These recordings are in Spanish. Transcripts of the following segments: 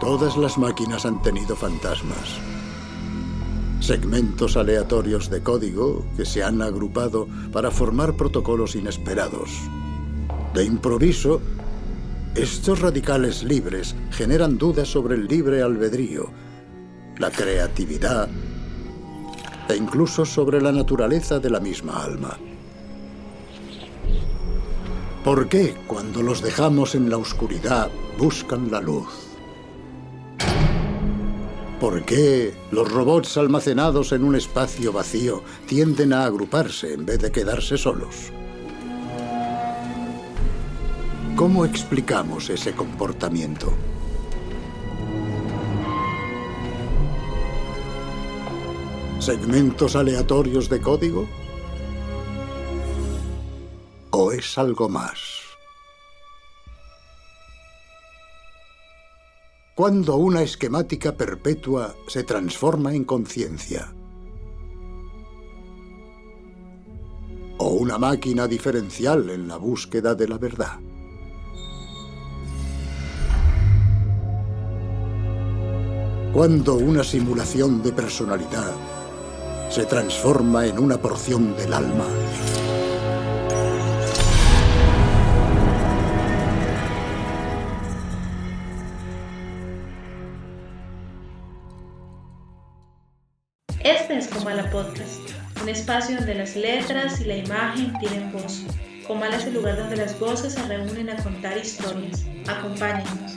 Todas las máquinas han tenido fantasmas. Segmentos aleatorios de código que se han agrupado para formar protocolos inesperados. De improviso, estos radicales libres generan dudas sobre el libre albedrío, la creatividad e incluso sobre la naturaleza de la misma alma. ¿Por qué cuando los dejamos en la oscuridad buscan la luz? ¿Por qué los robots almacenados en un espacio vacío tienden a agruparse en vez de quedarse solos? ¿Cómo explicamos ese comportamiento? ¿Segmentos aleatorios de código? ¿O es algo más? Cuando una esquemática perpetua se transforma en conciencia. O una máquina diferencial en la búsqueda de la verdad. Cuando una simulación de personalidad se transforma en una porción del alma. Comala Podcast, un espacio donde las letras y la imagen tienen voz. Comala es el lugar donde las voces se reúnen a contar historias. Acompáñenos.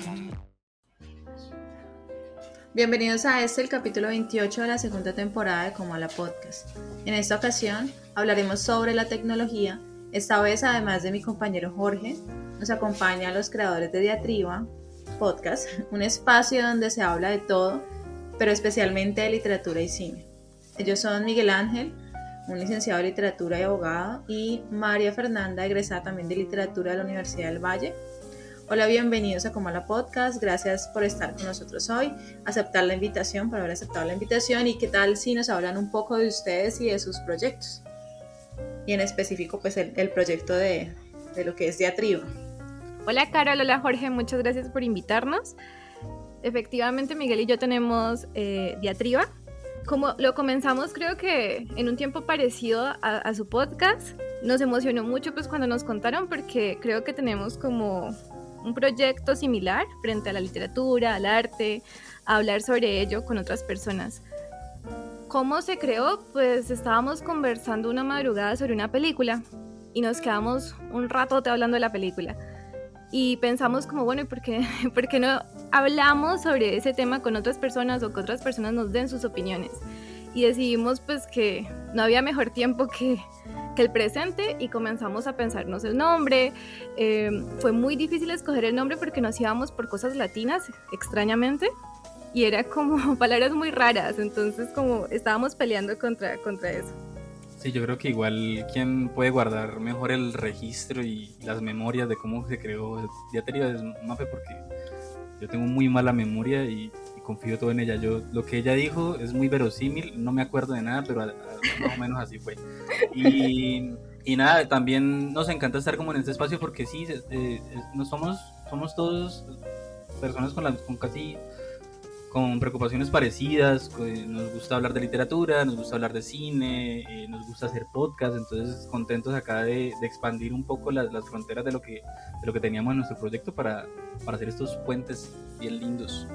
Bienvenidos a este, el capítulo 28 de la segunda temporada de Comala Podcast. En esta ocasión hablaremos sobre la tecnología. Esta vez, además de mi compañero Jorge, nos acompaña a los creadores de Diatriba Podcast, un espacio donde se habla de todo, pero especialmente de literatura y cine. Ellos son Miguel Ángel, un licenciado de literatura y abogado, y María Fernanda, egresada también de literatura de la Universidad del Valle. Hola, bienvenidos a Comala Podcast. Gracias por estar con nosotros hoy, aceptar la invitación, por haber aceptado la invitación. Y qué tal si nos hablan un poco de ustedes y de sus proyectos. Y en específico, pues el, proyecto de, de, lo que es Diatriba. Hola, Carol. Hola, Jorge. Muchas gracias por invitarnos. Efectivamente, Miguel y yo tenemos eh, Diatriba, como lo comenzamos creo que en un tiempo parecido a, su podcast, nos emocionó mucho pues cuando nos contaron porque creo que tenemos como un proyecto similar frente a la literatura, al arte, a hablar sobre ello con otras personas. ¿Cómo se creó? Pues estábamos conversando una madrugada sobre una película y nos quedamos un rato hablando de la película. Y pensamos como, bueno, ¿y por qué, por qué no hablamos sobre ese tema con otras personas o que otras personas nos den sus opiniones. Y decidimos pues que no había mejor tiempo que, que el presente y comenzamos a pensarnos el nombre. Eh, fue muy difícil escoger el nombre porque nos íbamos por cosas latinas, extrañamente, y era como palabras muy raras, entonces como estábamos peleando contra, contra eso. Sí, yo creo que igual quien puede guardar mejor el registro y las memorias de cómo se creó Diaterio es Mafe porque yo tengo muy mala memoria y, confío todo en ella. Yo lo que ella dijo es muy verosímil, no me acuerdo de nada, pero más o menos así fue. Y, y, nada, también nos encanta estar como en este espacio porque sí, eh, somos, somos todos personas con, la, con casi con preocupaciones parecidas, nos gusta hablar de literatura, nos gusta hablar de cine, eh, nos gusta hacer podcast, entonces contentos acá de, expandir un poco las, fronteras de lo, que, de lo que teníamos en nuestro proyecto para, para hacer estos puentes bien lindos.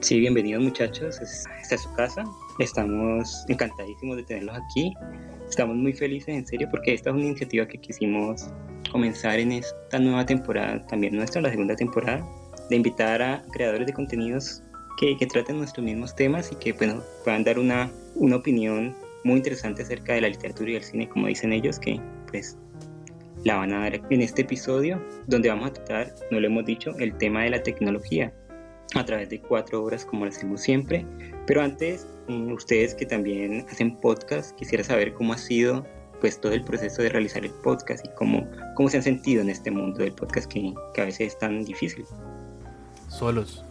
Sí, bienvenidos muchachos, esta es su casa, estamos encantadísimos de tenerlos aquí, estamos muy felices en serio porque esta es una iniciativa que quisimos comenzar en esta nueva temporada, también nuestra, la segunda temporada, de invitar a creadores de contenidos que, traten nuestros mismos temas y que bueno, puedan dar una, una opinión muy interesante acerca de la literatura y el cine, como dicen ellos, que pues la van a dar en este episodio, donde vamos a tratar, no lo hemos dicho, el tema de la tecnología a través de cuatro horas, como lo hacemos siempre. Pero antes, mm, ustedes que también hacen podcast, quisiera saber cómo ha sido pues todo el proceso de realizar el podcast y cómo, cómo se han sentido en este mundo del podcast que, que a veces es tan difícil. Solos.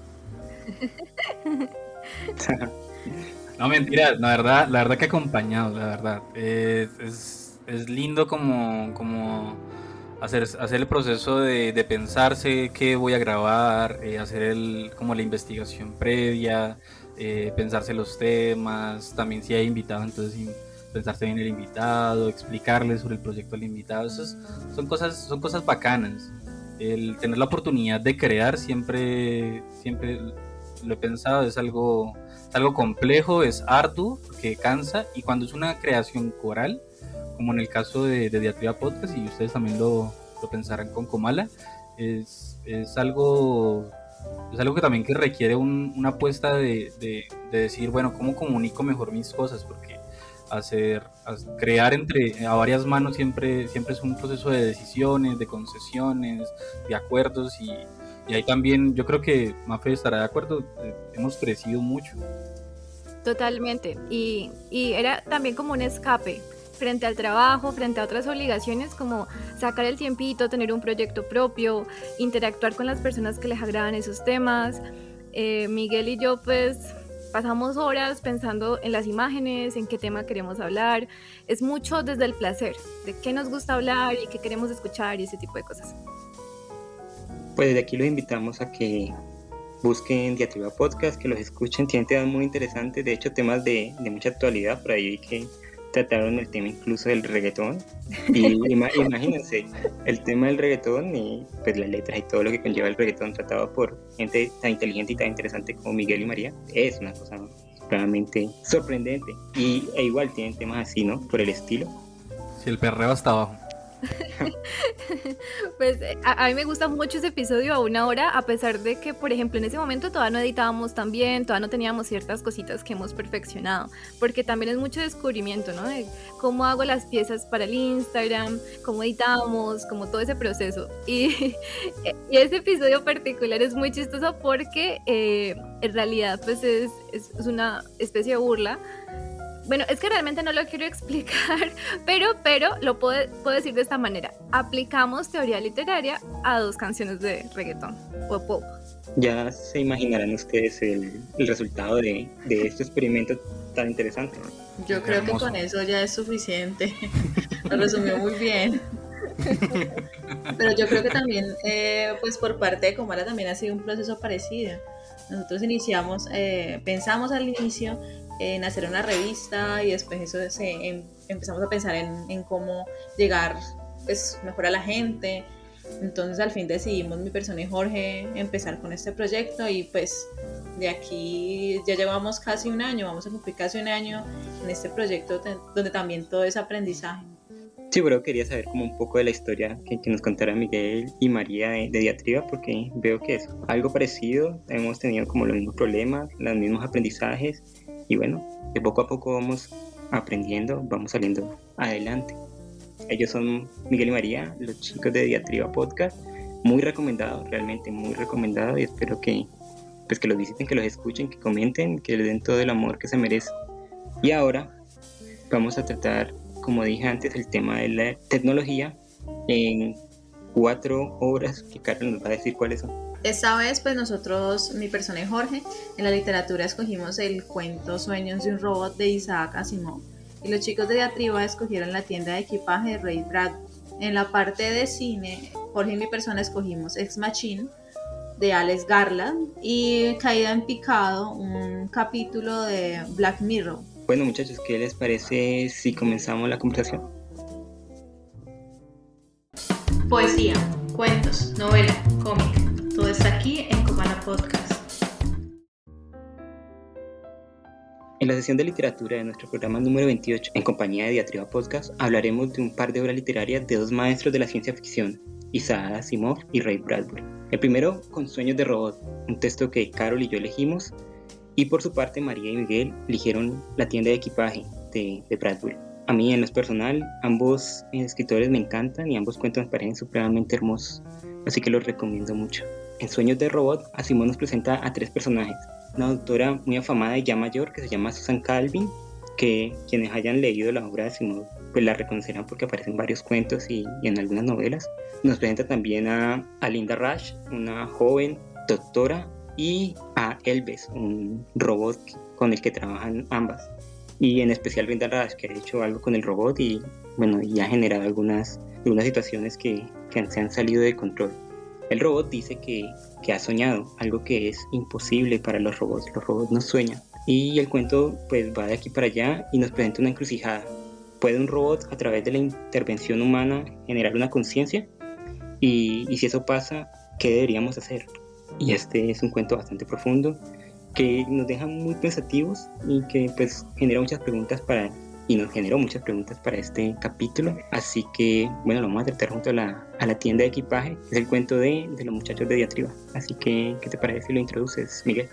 No, mentira, la verdad, la verdad que acompañado, la verdad. es, es, lindo como, como hacer, hacer el proceso de, pensarse qué voy a grabar, eh, hacer el, como la investigación previa, eh, pensarse los temas, también si hay invitado, entonces pensarse bien el invitado, explicarle sobre el proyecto al invitado, Esas son cosas, son cosas bacanas. El tener la oportunidad de crear siempre, siempre lo he pensado, es algo, algo complejo, es arduo, que cansa, y cuando es una creación coral, como en el caso de, de Diatriba Podcast, y ustedes también lo, lo pensarán con Comala, es, es, algo es algo que también que requiere un, una apuesta de, de, de, decir, bueno, ¿cómo comunico mejor mis cosas? Porque hacer, crear entre a varias manos siempre, siempre es un proceso de decisiones, de concesiones, de acuerdos y, y ahí también yo creo que Mafe estará de acuerdo, eh, hemos crecido mucho. Totalmente, y, y era también como un escape frente al trabajo, frente a otras obligaciones como sacar el tiempito, tener un proyecto propio, interactuar con las personas que les agradan esos temas. Eh, Miguel y yo pues pasamos horas pensando en las imágenes, en qué tema queremos hablar. Es mucho desde el placer, de qué nos gusta hablar y qué queremos escuchar y ese tipo de cosas. Pues desde aquí los invitamos a que busquen Diatriba Podcast, que los escuchen, tienen temas muy interesantes, de hecho temas de, de mucha actualidad, por ahí que trataron el tema incluso del reggaetón. Y imagínense, el tema del reggaetón y pues las letras y todo lo que conlleva el reggaetón tratado por gente tan inteligente y tan interesante como Miguel y María, es una cosa realmente sorprendente. Y e igual tienen temas así, ¿no? Por el estilo. Si el perreo hasta abajo. pues a, a, mí me gusta mucho ese episodio a una hora, a pesar de que, por ejemplo, en ese momento todavía no editábamos tan bien, todavía no teníamos ciertas cositas que hemos perfeccionado, porque también es mucho descubrimiento, ¿no? De cómo hago las piezas para el Instagram, cómo editamos, como todo ese proceso. Y, y ese episodio particular es muy chistoso porque eh, en realidad pues es, es, es una especie de burla bueno, es que realmente no lo quiero explicar, pero, pero lo puedo, puedo, decir de esta manera. Aplicamos teoría literaria a dos canciones de reggaetón o pop. Ya se imaginarán ustedes el, el resultado de, de, este experimento tan interesante. Yo creo que con eso ya es suficiente. lo resumió muy bien. Pero yo creo que también, eh, pues por parte de Comara también ha sido un proceso parecido. Nosotros iniciamos, eh, pensamos al inicio en hacer una revista y después eso se, em, empezamos a pensar en, en, cómo llegar pues mejor a la gente. Entonces al fin decidimos mi persona y Jorge empezar con este proyecto y pues de aquí ya llevamos casi un año, vamos a cumplir casi un año en este proyecto donde también todo es aprendizaje. Sí, pero quería saber como un poco de la historia que, que nos contara Miguel y María de, de, Diatriba, porque veo que es algo parecido, hemos tenido como los mismos problemas, los mismos aprendizajes, y bueno, de poco a poco vamos aprendiendo, vamos saliendo adelante. Ellos son Miguel y María, los chicos de Diatriba Podcast, muy recomendado, realmente muy recomendado, y espero que, pues que los visiten, que los escuchen, que comenten, que les den todo el amor que se merece. Y ahora vamos a tratar como dije antes, el tema de la tecnología en cuatro obras que Carlos nos va a decir cuáles son. Esta vez, pues nosotros, mi persona y Jorge, en la literatura escogimos el cuento Sueños de un robot de Isaac Asimov y los chicos de Diatriba escogieron la tienda de equipaje de Ray Bradbury. En la parte de cine, Jorge y mi persona escogimos Ex Machine de Alex Garland y Caída en Picado, un capítulo de Black Mirror bueno muchachos, ¿qué les parece si comenzamos la conversación? Poesía, cuentos, novela, cómic, todo está aquí en Comala Podcast. En la sesión de literatura de nuestro programa número 28, en compañía de Diatriba Podcast, hablaremos de un par de obras literarias de dos maestros de la ciencia ficción, Isaac Asimov y Ray Bradbury. El primero, con Sueños de Robot, un texto que Carol y yo elegimos y por su parte, María y Miguel eligieron la tienda de equipaje de, de Bradbury. A mí, en lo personal, ambos escritores me encantan y ambos cuentos me parecen supremamente hermosos, así que los recomiendo mucho. En Sueños de Robot, Asimov nos presenta a tres personajes. Una doctora muy afamada y ya mayor que se llama Susan Calvin, que quienes hayan leído la obra de Asimov pues la reconocerán porque aparecen varios cuentos y, en algunas novelas. Nos presenta también a, Linda Rush, una joven doctora y a Elves, un robot con el que trabajan ambas. Y en especial Brenda Rash, que ha hecho algo con el robot y bueno, y ha generado algunas de unas situaciones que se han salido de control. El robot dice que, que ha soñado, algo que es imposible para los robots. Los robots no sueñan. Y el cuento pues va de aquí para allá y nos presenta una encrucijada. ¿Puede un robot a través de la intervención humana generar una conciencia? Y, y si eso pasa, ¿qué deberíamos hacer? Y este es un cuento bastante profundo que nos deja muy pensativos y que pues genera muchas preguntas para y nos generó muchas preguntas para este capítulo. Así que, bueno, lo vamos a tratar junto a la, a la tienda de equipaje. Es el cuento de, de los muchachos de Diatriba. Así que, ¿qué te parece si lo introduces, Miguel?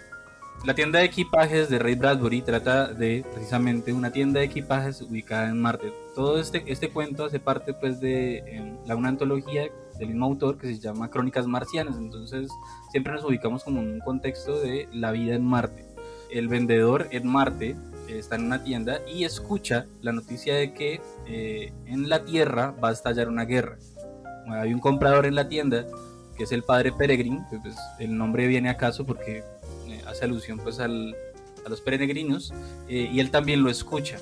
La tienda de equipajes de Ray Bradbury trata de precisamente una tienda de equipajes ubicada en Marte. Todo este, este cuento hace parte pues de eh, la, una antología del mismo autor que se llama Crónicas Marcianas. Entonces siempre nos ubicamos como en un contexto de la vida en Marte. El vendedor en Marte está en una tienda y escucha la noticia de que eh, en la Tierra va a estallar una guerra. Hay un comprador en la tienda que es el padre Peregrin, pues, el nombre viene acaso porque eh, hace alusión pues al, a los peregrinos eh, y él también lo escucha.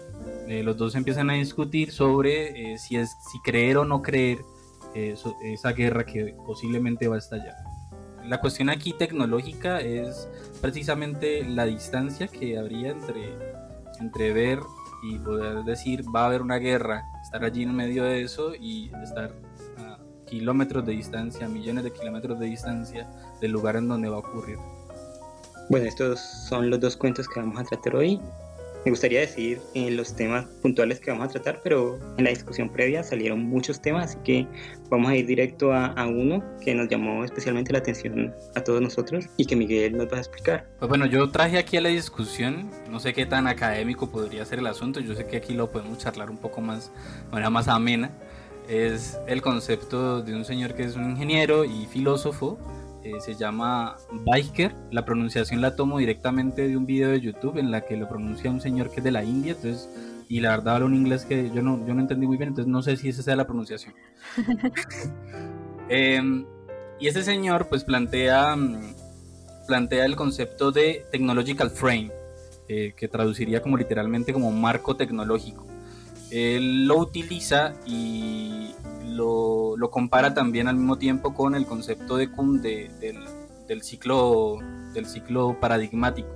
los dos empiezan a discutir sobre si, es, si creer o no creer esa guerra que posiblemente va a estallar. La cuestión aquí tecnológica es precisamente la distancia que habría entre entre ver y poder decir va a haber una guerra, estar allí en medio de eso y estar a kilómetros de distancia, millones de kilómetros de distancia del lugar en donde va a ocurrir. Bueno, estos son los dos cuentos que vamos a tratar hoy. Me gustaría decir en los temas puntuales que vamos a tratar, pero en la discusión previa salieron muchos temas, así que vamos a ir directo a, a, uno que nos llamó especialmente la atención a todos nosotros y que Miguel nos va a explicar. Pues bueno, yo traje aquí a la discusión, no sé qué tan académico podría ser el asunto, yo sé que aquí lo podemos charlar un poco más, de manera más amena, es el concepto de un señor que es un ingeniero y filósofo eh, se llama Biker. La pronunciación la tomo directamente de un video de YouTube en la que lo pronuncia un señor que es de la India, entonces y la verdad habla un inglés que yo no, yo no entendí muy bien, entonces no sé si esa sea la pronunciación. Em, y ese señor pues plantea, mm, plantea el concepto de technological frame, eh, que traduciría como literalmente como marco tecnológico. Él lo utiliza y lo, compara también al mismo tiempo con el concepto de Kuhn del, del, ciclo, del ciclo paradigmático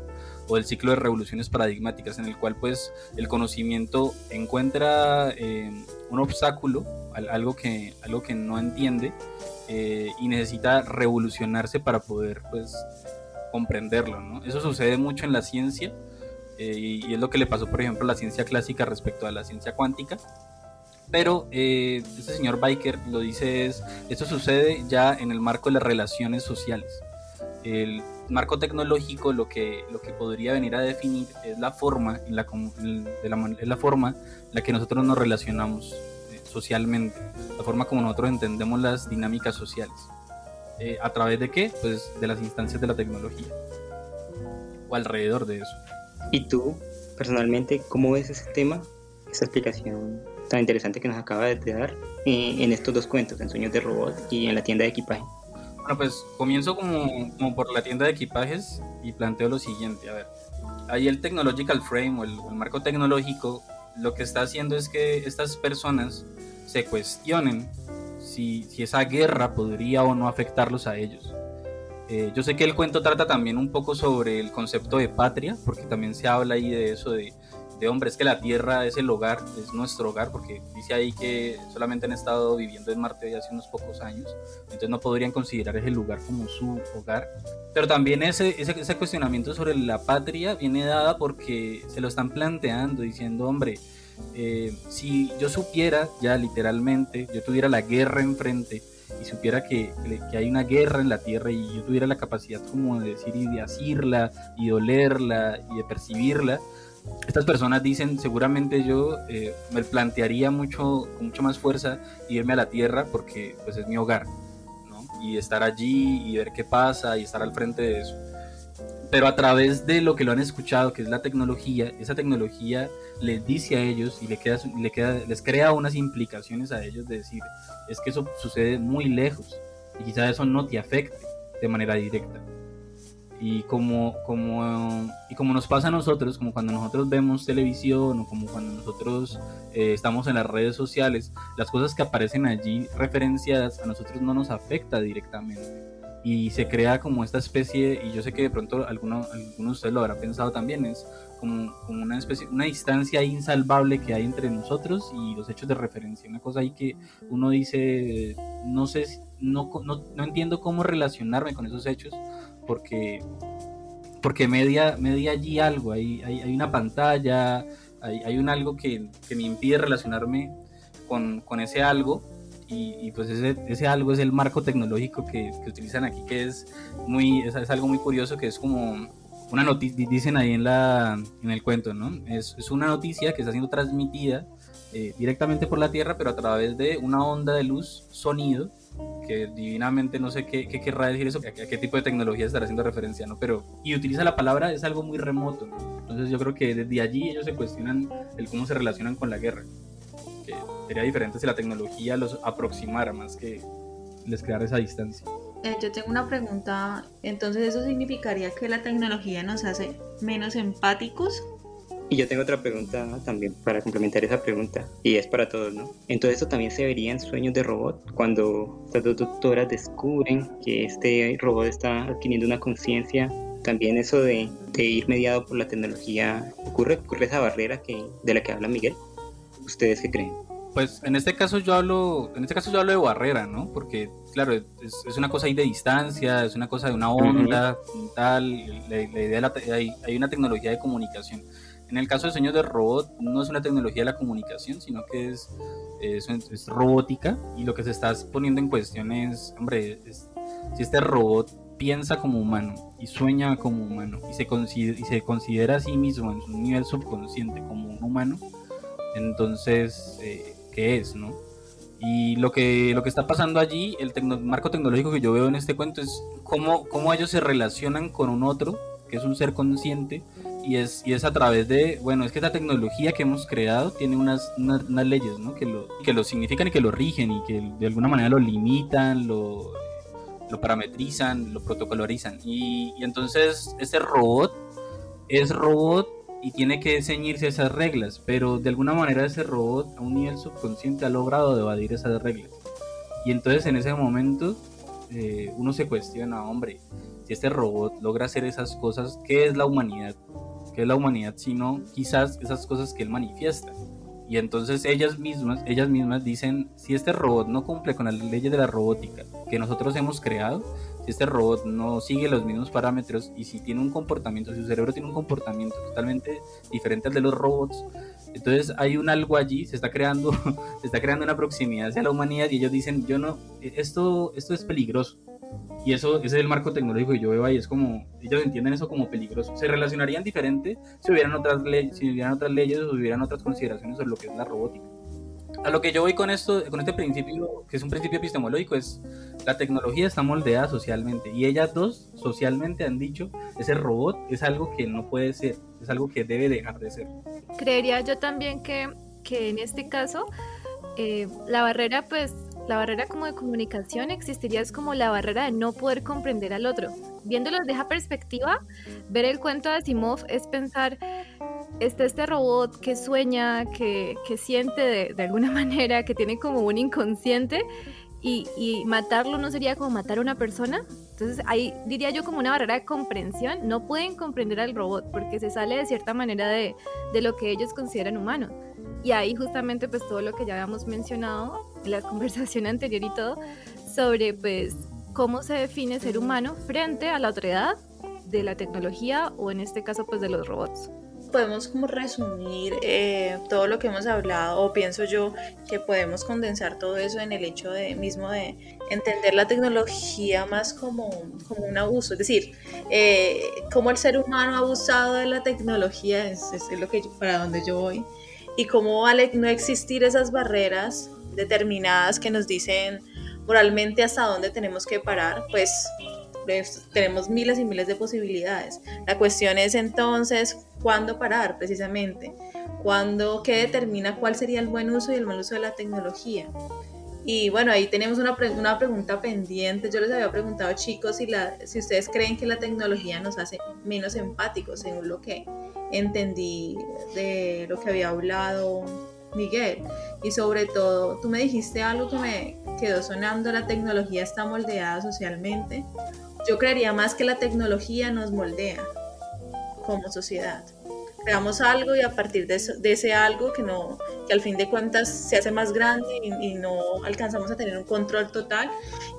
o del ciclo de revoluciones paradigmáticas en el cual pues el conocimiento encuentra eh, un obstáculo, algo que, algo que no entiende eh, y necesita revolucionarse para poder pues comprenderlo. ¿no? Eso sucede mucho en la ciencia eh, y, y, es lo que le pasó por ejemplo a la ciencia clásica respecto a la ciencia cuántica pero eh, este señor Biker lo dice es, esto sucede ya en el marco de las relaciones sociales. El marco tecnológico lo que, lo que podría venir a definir es la forma en la, de la, la, forma en la que nosotros nos relacionamos eh, socialmente, la forma como nosotros entendemos las dinámicas sociales. Eh, ¿A través de qué? Pues de las instancias de la tecnología o alrededor de eso. ¿Y tú, personalmente, cómo ves ese tema, esa explicación tan interesante que nos acaba de dar eh, en estos dos cuentos, en Sueños de Robot y en la tienda de equipaje. Bueno, pues comienzo como, como por la tienda de equipajes y planteo lo siguiente. A ver, ahí el Technological Frame o el, el marco tecnológico lo que está haciendo es que estas personas se cuestionen si, si esa guerra podría o no afectarlos a ellos. Eh, yo sé que el cuento trata también un poco sobre el concepto de patria, porque también se habla ahí de eso, de, de hombre, es que la Tierra es el hogar, es nuestro hogar, porque dice ahí que solamente han estado viviendo en Marte hace unos pocos años, entonces no podrían considerar ese lugar como su hogar. Pero también ese, ese, ese cuestionamiento sobre la patria viene dada porque se lo están planteando, diciendo, hombre, eh, si yo supiera ya literalmente, yo tuviera la guerra enfrente, y supiera que, que, hay una guerra en la Tierra y yo tuviera la capacidad como de decir y de asirla y de olerla y de percibirla, estas personas dicen, seguramente yo eh, me plantearía mucho, con mucho más fuerza irme a la tierra porque pues es mi hogar, ¿no? Y estar allí y ver qué pasa y estar al frente de eso. Pero a través de lo que lo han escuchado, que es la tecnología, esa tecnología les dice a ellos y le queda, le queda, les crea unas implicaciones a ellos de decir, es que eso sucede muy lejos y quizás eso no te afecte de manera directa. Y como, como, y como nos pasa a nosotros, como cuando nosotros vemos televisión o como cuando nosotros eh, estamos en las redes sociales, las cosas que aparecen allí referenciadas a nosotros no nos afecta directamente. Y se crea como esta especie, y yo sé que de pronto alguno, algunos de ustedes lo habrá pensado también, es como, como, una especie, una distancia insalvable que hay entre nosotros y los hechos de referencia. Una cosa ahí que uno dice, no sé, no, no, no entiendo cómo relacionarme con esos hechos porque, porque media, media allí algo, hay, hay, hay una pantalla, hay, hay, un algo que, que me impide relacionarme con, con ese algo y, y, pues ese, ese algo es el marco tecnológico que, que utilizan aquí, que es, muy, es, es, algo muy curioso, que es como una noticia, dicen ahí en, la, en el cuento, ¿no? Es, es una noticia que está siendo transmitida eh, directamente por la Tierra, pero a través de una onda de luz, sonido, que divinamente no sé qué, qué querrá decir eso, a, qué tipo de tecnología estará haciendo referencia, ¿no? Pero, y utiliza la palabra, es algo muy remoto, ¿no? Entonces yo creo que desde allí ellos se cuestionan el cómo se relacionan con la guerra. Que sería diferente si la tecnología los aproximara más que les creara esa distancia. Eh, yo tengo una pregunta, entonces eso significaría que la tecnología nos hace menos empáticos y yo tengo otra pregunta también para complementar esa pregunta, y es para todos, ¿no? Entonces, ¿esto también se vería en sueños de robot? Cuando estas dos doctoras descubren que este robot está adquiriendo una conciencia, también eso de, de, ir mediado por la tecnología, ¿ocurre, ocurre esa barrera que, de la que habla Miguel? ¿Ustedes qué creen? Pues en este caso yo hablo, en este caso yo hablo de barrera, ¿no? Porque claro, es, es una cosa ahí de distancia, es una cosa de una onda, uh -huh. tal, la, la idea de la, hay, hay una tecnología de comunicación en el caso de Sueños de Robot, no es una tecnología de la comunicación, sino que es, es, es robótica y lo que se está poniendo en cuestión es, hombre, es, si este robot piensa como humano y sueña como humano y se, y se considera a sí mismo en su nivel subconsciente como un humano, entonces, eh, ¿qué es, no? Y lo que, lo que está pasando allí, el tecno, marco tecnológico que yo veo en este cuento es cómo, cómo ellos se relacionan con un otro, que es un ser consciente, y es, y es a través de, bueno, es que esta tecnología que hemos creado tiene unas, unas, unas leyes, ¿no? Que lo, que lo significan y que lo rigen y que de alguna manera lo limitan, lo, lo parametrizan, lo protocolarizan. Y, y, entonces este robot es robot y tiene que ceñirse a esas reglas, pero de alguna manera ese robot a un nivel subconsciente ha logrado evadir esas reglas. Y entonces en ese momento eh, uno se cuestiona, hombre, si este robot logra hacer esas cosas, ¿qué es la humanidad? Que es la humanidad, sino quizás esas cosas que él manifiesta. Y entonces ellas mismas, ellas mismas dicen, si este robot no cumple con las leyes de la robótica que nosotros hemos creado, si este robot no sigue los mismos parámetros y si tiene un comportamiento, si su cerebro tiene un comportamiento totalmente diferente al de los robots, entonces hay un algo allí, se está creando, se está creando una proximidad hacia la humanidad y ellos dicen, yo no, esto, esto es peligroso. Y eso, ese es el marco tecnológico que yo veo ahí, es como, ellos entienden eso como peligroso. Se relacionarían diferente si hubieran otras, leyes, si hubieran otras leyes o si hubieran otras consideraciones sobre lo que es la robótica. A lo que yo voy con esto, con este principio, que es un principio epistemológico, es la tecnología está moldeada socialmente y ellas dos socialmente han dicho, ese robot es algo que no puede ser, es algo que debe dejar de ser. Creería yo también que, que en este caso eh, la barrera pues la barrera como de comunicación existiría es como la barrera de no poder comprender al otro. Viéndolo desde esa perspectiva, ver el cuento de Asimov es pensar, está este robot que sueña, que, que siente de, alguna manera, que tiene como un inconsciente y, y, matarlo no sería como matar a una persona. Entonces ahí diría yo como una barrera de comprensión. No pueden comprender al robot porque se sale de cierta manera de, de lo que ellos consideran humano. Y ahí justamente pues todo lo que ya habíamos mencionado en la conversación anterior y todo, sobre pues cómo se define ser humano frente a la otredad de la tecnología o en este caso pues de los robots. Podemos como resumir eh, todo lo que hemos hablado o pienso yo que podemos condensar todo eso en el hecho de mismo de entender la tecnología más como, como un abuso, es decir, eh, cómo el ser humano ha abusado de la tecnología, es, es lo que yo, para donde yo voy, y cómo al no existir esas barreras determinadas que nos dicen moralmente hasta dónde tenemos que parar, pues tenemos miles y miles de posibilidades. La cuestión es entonces cuándo parar precisamente, cuándo, qué determina cuál sería el buen uso y el mal uso de la tecnología. Y bueno, ahí tenemos una, una pregunta pendiente. Yo les había preguntado, chicos, si, la, si ustedes creen que la tecnología nos hace menos empáticos, según lo que entendí de lo que había hablado Miguel. Y sobre todo, tú me dijiste algo que me quedó sonando, la tecnología está moldeada socialmente. Yo creería más que la tecnología nos moldea como sociedad creamos algo y a partir de, de, ese algo que no que al fin de cuentas se hace más grande y, no alcanzamos a tener un control total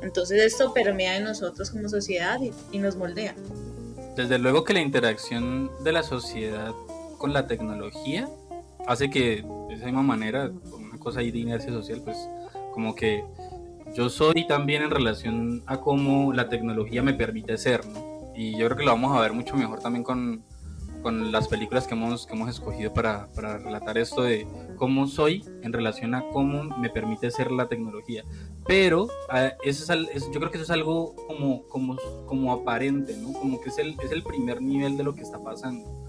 entonces esto permea en nosotros como sociedad y, nos moldea desde luego que la interacción de la sociedad con la tecnología hace que de esa misma manera una cosa ahí de inercia social pues como que yo soy también en relación a cómo la tecnología me permite ser ¿no? y yo creo que lo vamos a ver mucho mejor también con con las películas que hemos, que hemos escogido para, para, relatar esto de cómo soy en relación a cómo me permite ser la tecnología. Pero ah, eso es, yo creo que eso es algo como, como, como aparente, ¿no? Como que es el, es el primer nivel de lo que está pasando.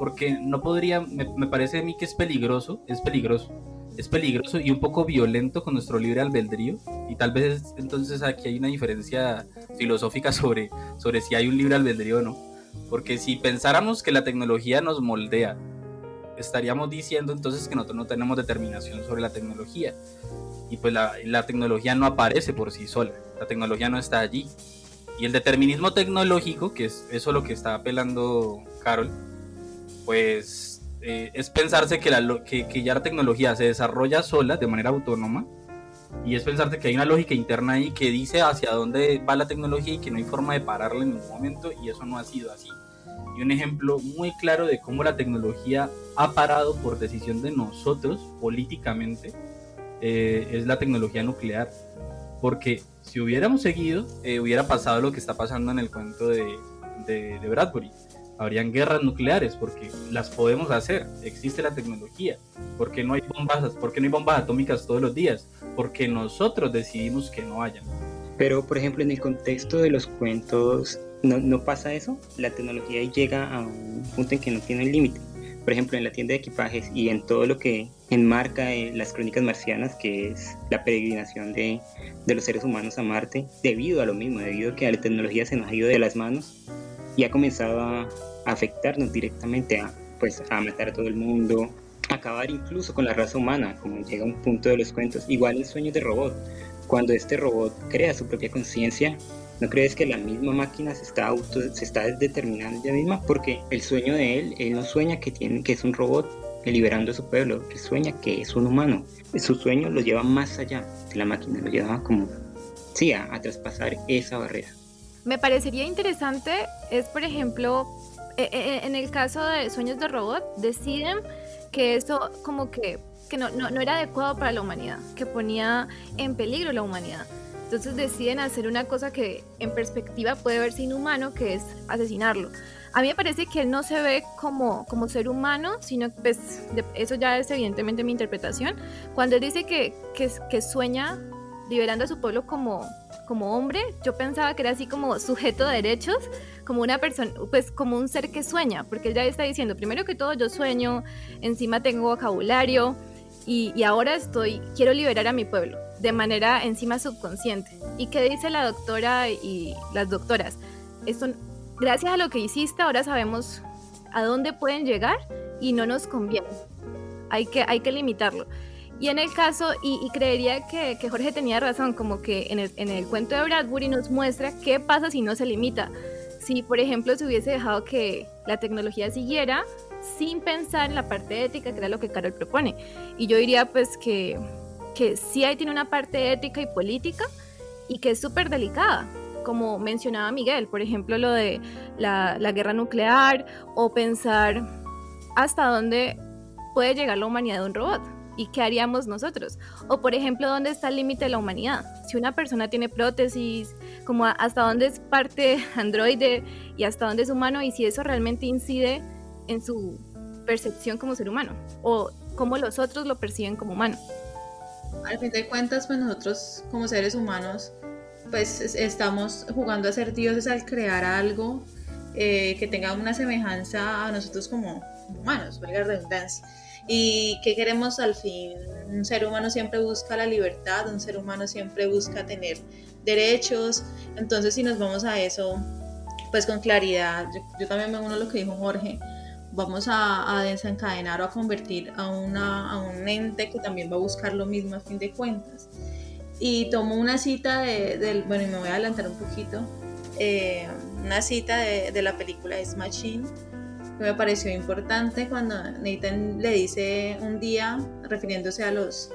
Porque no podría, me, me parece a mí que es peligroso, es peligroso, es peligroso y un poco violento con nuestro libre albedrío. Y tal vez entonces aquí hay una diferencia filosófica sobre, sobre si hay un libre albedrío o no porque si pensáramos que la tecnología nos moldea, estaríamos diciendo entonces que nosotros no tenemos determinación sobre la tecnología. Y pues la, tecnología no aparece por sí sola, la tecnología no está allí. Y el determinismo tecnológico, que es eso lo que está apelando Carol, pues eh, es pensarse que, la, que ya la tecnología se desarrolla sola, de manera autónoma, y es pensarte que hay una lógica interna ahí que dice hacia dónde va la tecnología y que no hay forma de pararla en ningún momento y eso no ha sido así. Y un ejemplo muy claro de cómo la tecnología ha parado por decisión de nosotros políticamente eh, es la tecnología nuclear. Porque si hubiéramos seguido, eh, hubiera pasado lo que está pasando en el cuento de, de, de Bradbury habrían guerras nucleares porque las podemos hacer, existe la tecnología, porque no hay bombas, porque no hay bombas atómicas todos los días, porque nosotros decidimos que no haya. Pero por ejemplo en el contexto de los cuentos no, no pasa eso, la tecnología llega a un punto en que no tiene límite. Por ejemplo, en la tienda de equipajes y en todo lo que enmarca eh, las crónicas marcianas, que es la peregrinación de, de los seres humanos a Marte, debido a lo mismo, debido a que la tecnología se nos ha ido de las manos y ha comenzado a, afectarnos directamente a, pues, a matar a todo el mundo, acabar incluso con la raza humana, como llega un punto de los cuentos. Igual el sueño de robot, cuando este robot crea su propia conciencia, ¿no crees que la misma máquina se está auto, se está determinando ella misma? Porque el sueño de él, él no sueña que tiene, que es un robot liberando a su pueblo, él sueña que es un humano. Su sueño lo lleva más allá de la máquina, lo lleva como, sí, a, a traspasar esa barrera. Me parecería interesante es, por ejemplo, en el caso de Sueños de Robot, deciden que eso como que, que no, no, no, era adecuado para la humanidad, que ponía en peligro la humanidad. Entonces deciden hacer una cosa que en perspectiva puede verse inhumano, que es asesinarlo. A mí me parece que él no se ve como, como ser humano, sino pues eso ya es evidentemente mi interpretación. Cuando él dice que, que, que sueña liberando a su pueblo como, como hombre, yo pensaba que era así como sujeto de derechos, como una persona, pues como un ser que sueña, porque él ya está diciendo, primero que todo yo sueño, encima tengo vocabulario y, ahora estoy, quiero liberar a mi pueblo, de manera encima subconsciente. ¿Y qué dice la doctora y las doctoras? Esto, gracias a lo que hiciste, ahora sabemos a dónde pueden llegar y no nos conviene. Hay que, hay que limitarlo. Y en el caso, y, creería que, Jorge tenía razón, como que en el, en el cuento de Bradbury nos muestra qué pasa si no se limita. Si, por ejemplo, se hubiese dejado que la tecnología siguiera sin pensar en la parte ética, que era lo que Carol propone. Y yo diría pues que, que sí ahí tiene una parte ética y política y que es súper delicada, como mencionaba Miguel, por ejemplo, lo de la, la guerra nuclear o pensar hasta dónde puede llegar la humanidad de un robot ¿Y qué haríamos nosotros? O por ejemplo, ¿dónde está el límite de la humanidad? Si una persona tiene prótesis, como hasta dónde es parte androide y hasta dónde es humano y si eso realmente incide en su percepción como ser humano o cómo los otros lo perciben como humano. Al fin de cuentas, pues nosotros como seres humanos, pues estamos jugando a ser dioses al crear algo eh, que tenga una semejanza a nosotros como humanos, valga redundancia. ¿Y qué queremos al fin? Un ser humano siempre busca la libertad, un ser humano siempre busca tener derechos. Entonces, si nos vamos a eso, pues con claridad, yo, también me uno a lo que dijo Jorge, vamos a, desencadenar o a convertir a, una, a un ente que también va a buscar lo mismo a fin de cuentas. Y tomo una cita de, del, bueno, y me voy a adelantar un poquito, eh, una cita de, de la película Es Machine, me pareció importante cuando Nathan le dice un día, refiriéndose a los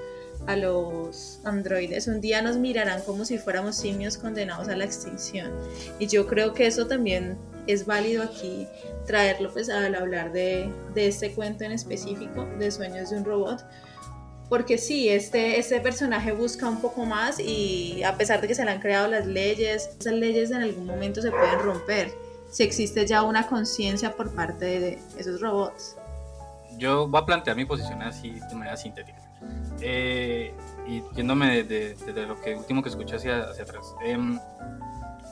a los androides. Un día nos mirarán como si fuéramos simios condenados a la extinción. Y yo creo que eso también es válido aquí traerlo pues al hablar de, de este cuento en específico, de Sueños de un Robot. Porque sí, este, este personaje busca un poco más y a pesar de que se le han creado las leyes, esas leyes en algún momento se pueden romper si existe ya una conciencia por parte de esos robots. Yo voy a plantear mi posición así de manera sintética. Eh, y yéndome de, lo que último que escuché hacia, hacia atrás. Em,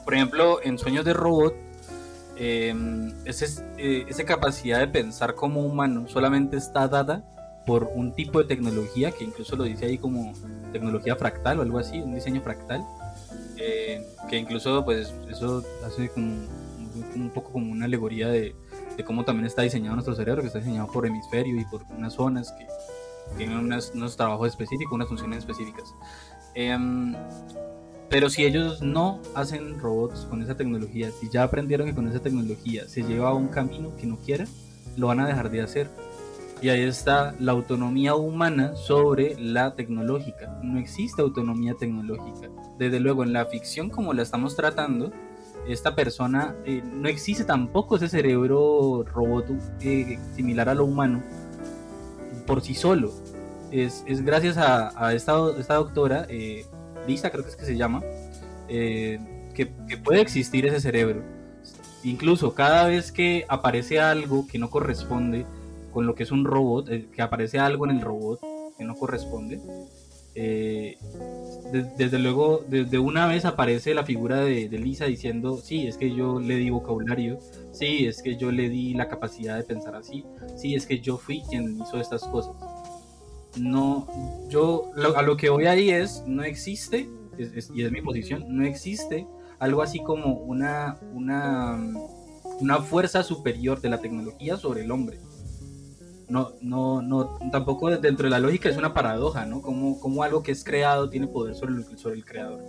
por ejemplo, en Sueños de Robot, em, ese, eh, esa capacidad de pensar como humano solamente está dada por un tipo de tecnología que incluso lo dice ahí como tecnología fractal o algo así, un diseño fractal, eh, que incluso pues eso hace como un poco como una alegoría de, de, cómo también está diseñado nuestro cerebro, que está diseñado por hemisferio y por unas zonas que tienen unos trabajos específicos, unas funciones específicas. Em, pero si ellos no hacen robots con esa tecnología, si ya aprendieron que con esa tecnología se lleva a un camino que no quieren, lo van a dejar de hacer. Y ahí está la autonomía humana sobre la tecnológica. No existe autonomía tecnológica. Desde luego, en la ficción como la estamos tratando, esta persona eh, no existe tampoco ese cerebro robot eh, similar a lo humano por sí solo. Es, es gracias a, esta, esta, doctora, eh, Lisa creo que es que se llama, que, que, puede existir ese cerebro. Incluso cada vez que aparece algo que no corresponde con lo que es un robot, que aparece algo en el robot que no corresponde, eh, desde luego, desde una vez aparece la figura de, Lisa diciendo, sí, es que yo le di vocabulario, sí, es que yo le di la capacidad de pensar así, sí, es que yo fui quien hizo estas cosas. No, yo a lo que voy ahí es, no existe, y es mi posición, no existe algo así como una, una, una fuerza superior de la tecnología sobre el hombre no, no, no, tampoco dentro de la lógica es una paradoja, ¿no? Como, como algo que es creado tiene poder sobre el, sobre el creador.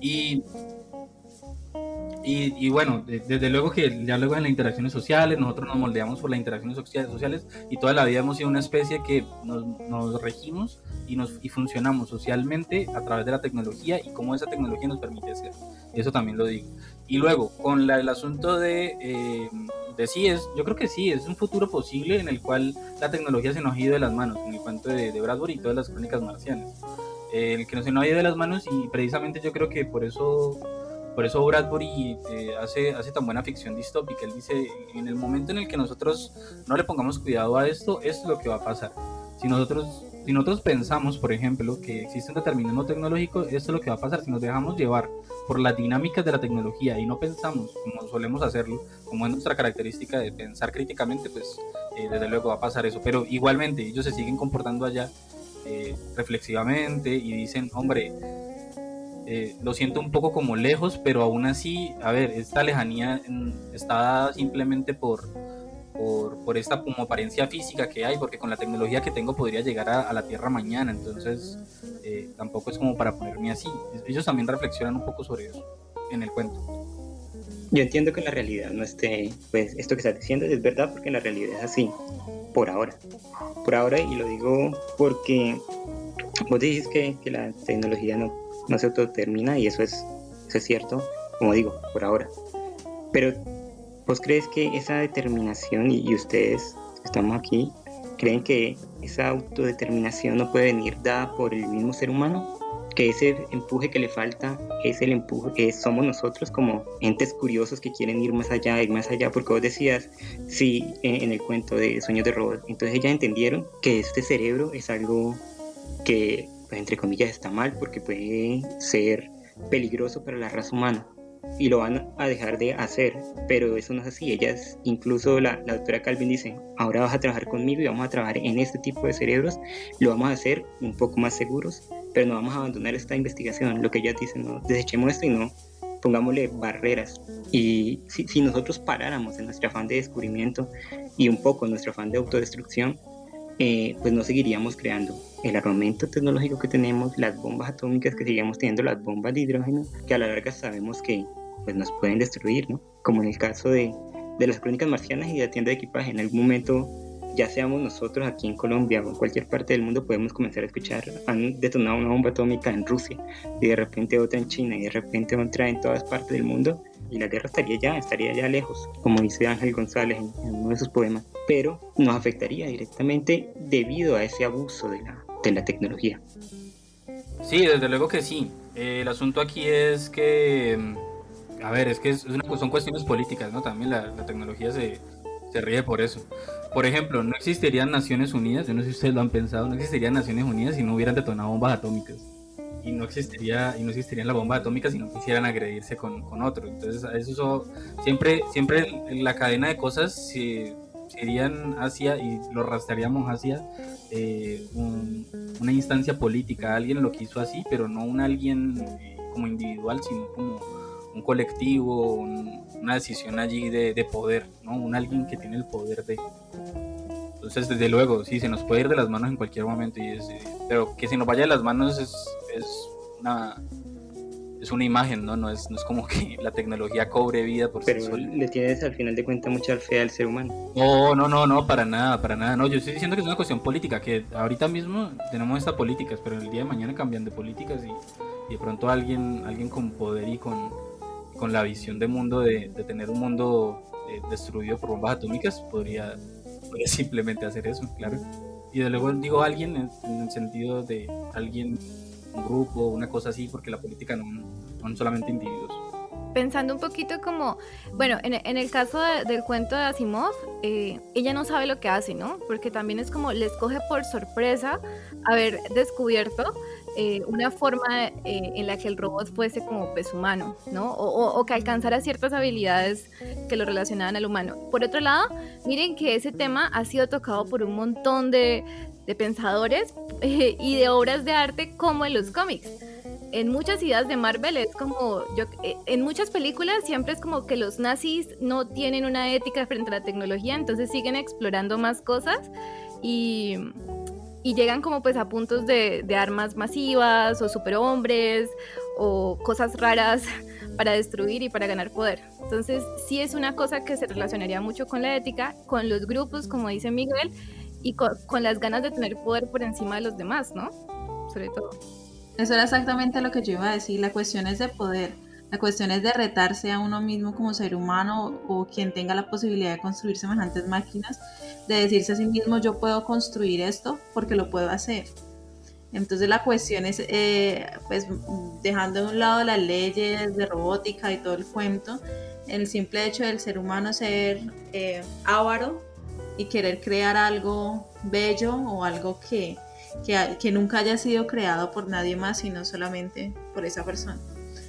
Y, y, bueno, desde luego que ya luego en las interacciones sociales, nosotros nos moldeamos por las interacciones sociales y toda la vida hemos sido una especie que nos, nos regimos y, nos, y funcionamos socialmente a través de la tecnología y cómo esa tecnología nos permite ser. Eso también lo digo. Y luego, con el asunto de... Eh, de sí es, yo creo que sí, es un futuro posible en el cual la tecnología se nos ha ido de las manos, en el cuento de, de Bradbury y todas las crónicas marcianas. Eh, el que no se nos ha ido de las manos y precisamente yo creo que por eso por eso Bradbury eh, hace, hace tan buena ficción distópica. Él dice, en el momento en el que nosotros no le pongamos cuidado a esto, esto es lo que va a pasar. Si nosotros si nosotros pensamos, por ejemplo, que existe un determinismo tecnológico, esto es lo que va a pasar. Si nos dejamos llevar por las dinámicas de la tecnología y no pensamos como solemos hacerlo, como es nuestra característica de pensar críticamente, pues eh, desde luego va a pasar eso. Pero igualmente ellos se siguen comportando allá eh, reflexivamente y dicen, hombre, eh, lo siento un poco como lejos, pero aún así, a ver, esta lejanía mm, está simplemente por por, esta apariencia física que hay, porque con la tecnología que tengo podría llegar a, la Tierra mañana, entonces eh, tampoco es como para ponerme así. Ellos también reflexionan un poco sobre eso en el cuento. Yo entiendo que en la realidad no esté, pues esto que estás diciendo es verdad porque en la realidad es así, por ahora. Por ahora, y lo digo porque vos dices que, que la tecnología no, no se autodetermina y eso es, eso es cierto, como digo, por ahora. Pero ¿Vos crees que esa determinación, y, ustedes estamos aquí, creen que esa autodeterminación no puede venir dada por el mismo ser humano? Que ese empuje que le falta es el empuje que somos nosotros como entes curiosos que quieren ir más allá, ir más allá, porque vos decías, sí, en, el cuento de Sueños de Robot, entonces ya entendieron que este cerebro es algo que, pues, entre comillas, está mal porque puede ser peligroso para la raza humana y lo van a dejar de hacer, pero eso no es así. Ellas, incluso la, la doctora Calvin dice, ahora vas a trabajar conmigo y vamos a trabajar en este tipo de cerebros, lo vamos a hacer un poco más seguros, pero no vamos a abandonar esta investigación. Lo que ellas dicen, no desechemos esto y no pongámosle barreras. Y si, si nosotros paráramos en nuestro afán de descubrimiento y un poco en nuestro afán de autodestrucción, eh, pues no seguiríamos creando el armamento tecnológico que tenemos, las bombas atómicas que seguimos teniendo, las bombas de hidrógeno, que a la larga sabemos que pues, nos pueden destruir, ¿no? Como en el caso de, de las crónicas marcianas y de la tienda de equipaje. En algún momento, ya seamos nosotros aquí en Colombia o en cualquier parte del mundo, podemos comenzar a escuchar, han detonado una bomba atómica en Rusia y de repente otra en China y de repente otra en todas partes del mundo y la guerra estaría ya, estaría ya lejos, como dice Ángel González en, uno de sus poemas, pero nos afectaría directamente debido a ese abuso de la, de la tecnología. Sí, desde luego que sí. El asunto aquí es que, a ver, es que son cuestiones políticas, ¿no? También la, tecnología se, se ríe por eso. Por ejemplo, no existirían Naciones Unidas, yo no sé si ustedes lo han pensado, no existirían Naciones Unidas si no hubieran detonado bombas atómicas y no existiría y no existirían las bombas atómicas si no quisieran agredirse con, con otro. Entonces, eso siempre siempre la cadena de cosas se, irían hacia y lo rastrearíamos hacia eh, una instancia política. Alguien lo quiso así, pero no un alguien eh, como individual, sino como un colectivo, una decisión allí de, de, poder, ¿no? Un alguien que tiene el poder de... Entonces, desde luego, sí, se nos puede ir de las manos en cualquier momento, y es, eh, pero que se nos vaya de las manos es, es una es una imagen, ¿no? No es, no es como que la tecnología cobre vida por Pero sí le tienes al final de cuentas mucha fe al ser humano. No, no, no, no, para nada, para nada. No, yo estoy diciendo que es una cuestión política, que ahorita mismo tenemos estas políticas, pero el día de mañana cambian de políticas y, de pronto alguien, alguien con poder y con, con la visión de mundo de, de tener un mundo eh, destruido por bombas atómicas podría, podría simplemente hacer eso, claro. Y de luego digo alguien en el sentido de alguien un grupo, una cosa así, porque la política no, son solamente individuos. Pensando un poquito como, bueno, en, en el caso del cuento de Asimov, eh, ella no sabe lo que hace, ¿no? Porque también es como, le escoge por sorpresa haber descubierto eh, una forma eh, en la que el robot fuese como pez humano, ¿no? O, o, que alcanzara ciertas habilidades que lo relacionaban al humano. Por otro lado, miren que ese tema ha sido tocado por un montón de, de pensadores y de obras de arte como en los cómics. En muchas ideas de Marvel es como, eh, en muchas películas siempre es como que los nazis no tienen una ética frente a la tecnología, entonces siguen explorando más cosas y, y llegan como pues a puntos de, de armas masivas o superhombres o cosas raras para destruir y para ganar poder. Entonces sí es una cosa que se relacionaría mucho con la ética, con los grupos, como dice Miguel, y con, las ganas de tener poder por encima de los demás, ¿no? Sobre todo. Eso era exactamente lo que yo iba a decir. La cuestión es de poder. La cuestión es de retarse a uno mismo como ser humano o quien tenga la posibilidad de construir semejantes máquinas, de decirse a sí mismo yo puedo construir esto porque lo puedo hacer. Entonces la cuestión es, eh, pues dejando de un lado las leyes de robótica y todo el cuento, el simple hecho del ser humano ser eh, ávaro y querer crear algo bello o algo que, que, nunca haya sido creado por nadie más, sino solamente por esa persona.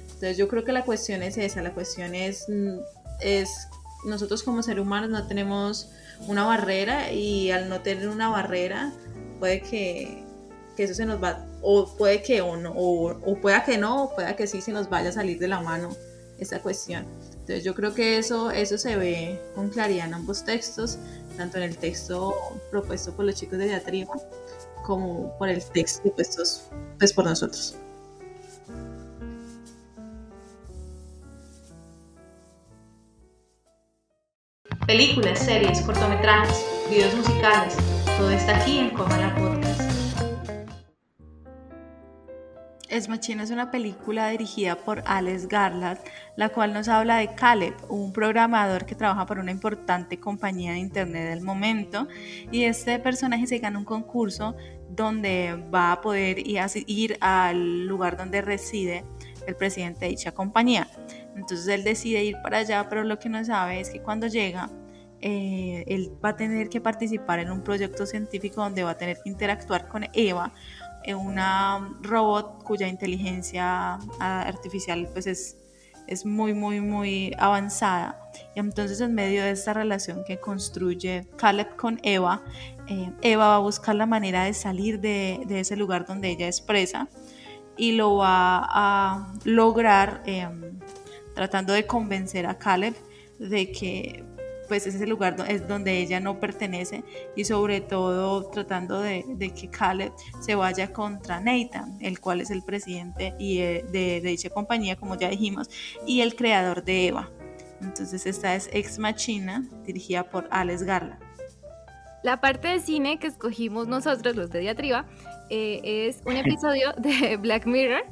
Entonces yo creo que la cuestión es esa, la cuestión es, mm, es nosotros como seres humanos no tenemos una barrera y al no tener una barrera puede que, que eso se nos va, o puede que o no, o, o pueda que no, o pueda que sí se nos vaya a salir de la mano esa cuestión. Entonces yo creo que eso, eso se ve con claridad en ambos textos, tanto en el texto propuesto por los chicos de diatriba como por el texto propuesto pues, por nosotros. Películas, series, cortometrajes, videos musicales, todo está aquí en Coma la. Es Machina es una película dirigida por Alex Garland, la cual nos habla de Caleb, un programador que trabaja por una importante compañía de internet del momento. Y este personaje se gana un concurso donde va a poder ir al lugar donde reside el presidente de dicha compañía. Entonces él decide ir para allá, pero lo que no sabe es que cuando llega, eh, él va a tener que participar en un proyecto científico donde va a tener que interactuar con Eva, una robot cuya inteligencia artificial pues es es muy, muy, muy avanzada. Y entonces en medio de esta relación que construye Caleb con Eva, eh, Eva va a buscar la manera de salir de, de, ese lugar donde ella es presa y lo va a lograr em, tratando de convencer a Caleb de que pues ese lugar es donde ella no pertenece y sobre todo tratando de, que Caleb se vaya contra Nathan, el cual es el presidente y eh, de, dicha compañía, como ya dijimos, y el creador de Eva. Entonces esta es Ex Machina, dirigida por Alex Garland. La parte de cine que escogimos nosotros, los de Diatriba, eh, es un episodio de Black Mirror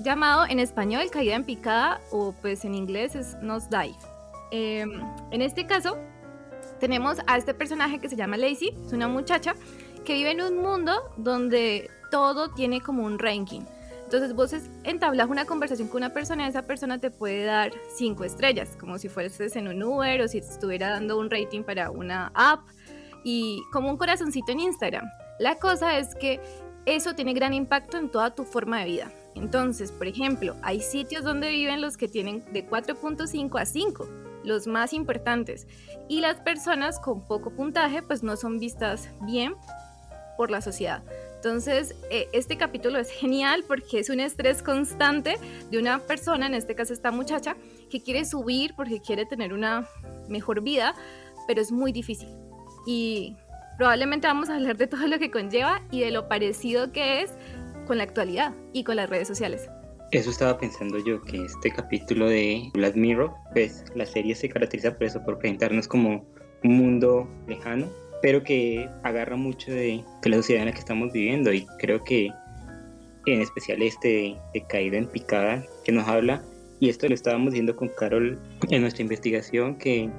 llamado en español Caída en Picada o pues en inglés es Dive. Em, en este caso, tenemos a este personaje que se llama Lacey, es una muchacha que vive en un mundo donde todo tiene como un ranking. Entonces vos entablas una conversación con una persona y esa persona te puede dar cinco estrellas, como si fueses en un Uber o si estuviera dando un rating para una app y como un corazoncito en Instagram. La cosa es que eso tiene gran impacto en toda tu forma de vida. Entonces, por ejemplo, hay sitios donde viven los que tienen de 4.5 a 5 los más importantes. Y las personas con poco puntaje pues no son vistas bien por la sociedad. Entonces, eh, este capítulo es genial porque es un estrés constante de una persona, en este caso esta muchacha, que quiere subir porque quiere tener una mejor vida, pero es muy difícil. Y probablemente vamos a hablar de todo lo que conlleva y de lo parecido que es con la actualidad y con las redes sociales. Eso estaba pensando yo, que este capítulo de Black Mirror, pues la serie se caracteriza por eso, por presentarnos como un mundo lejano, pero que agarra mucho de, la sociedad en la que estamos viviendo. Y creo que en especial este de, Caída en Picada que nos habla, y esto lo estábamos viendo con Carol en nuestra investigación, que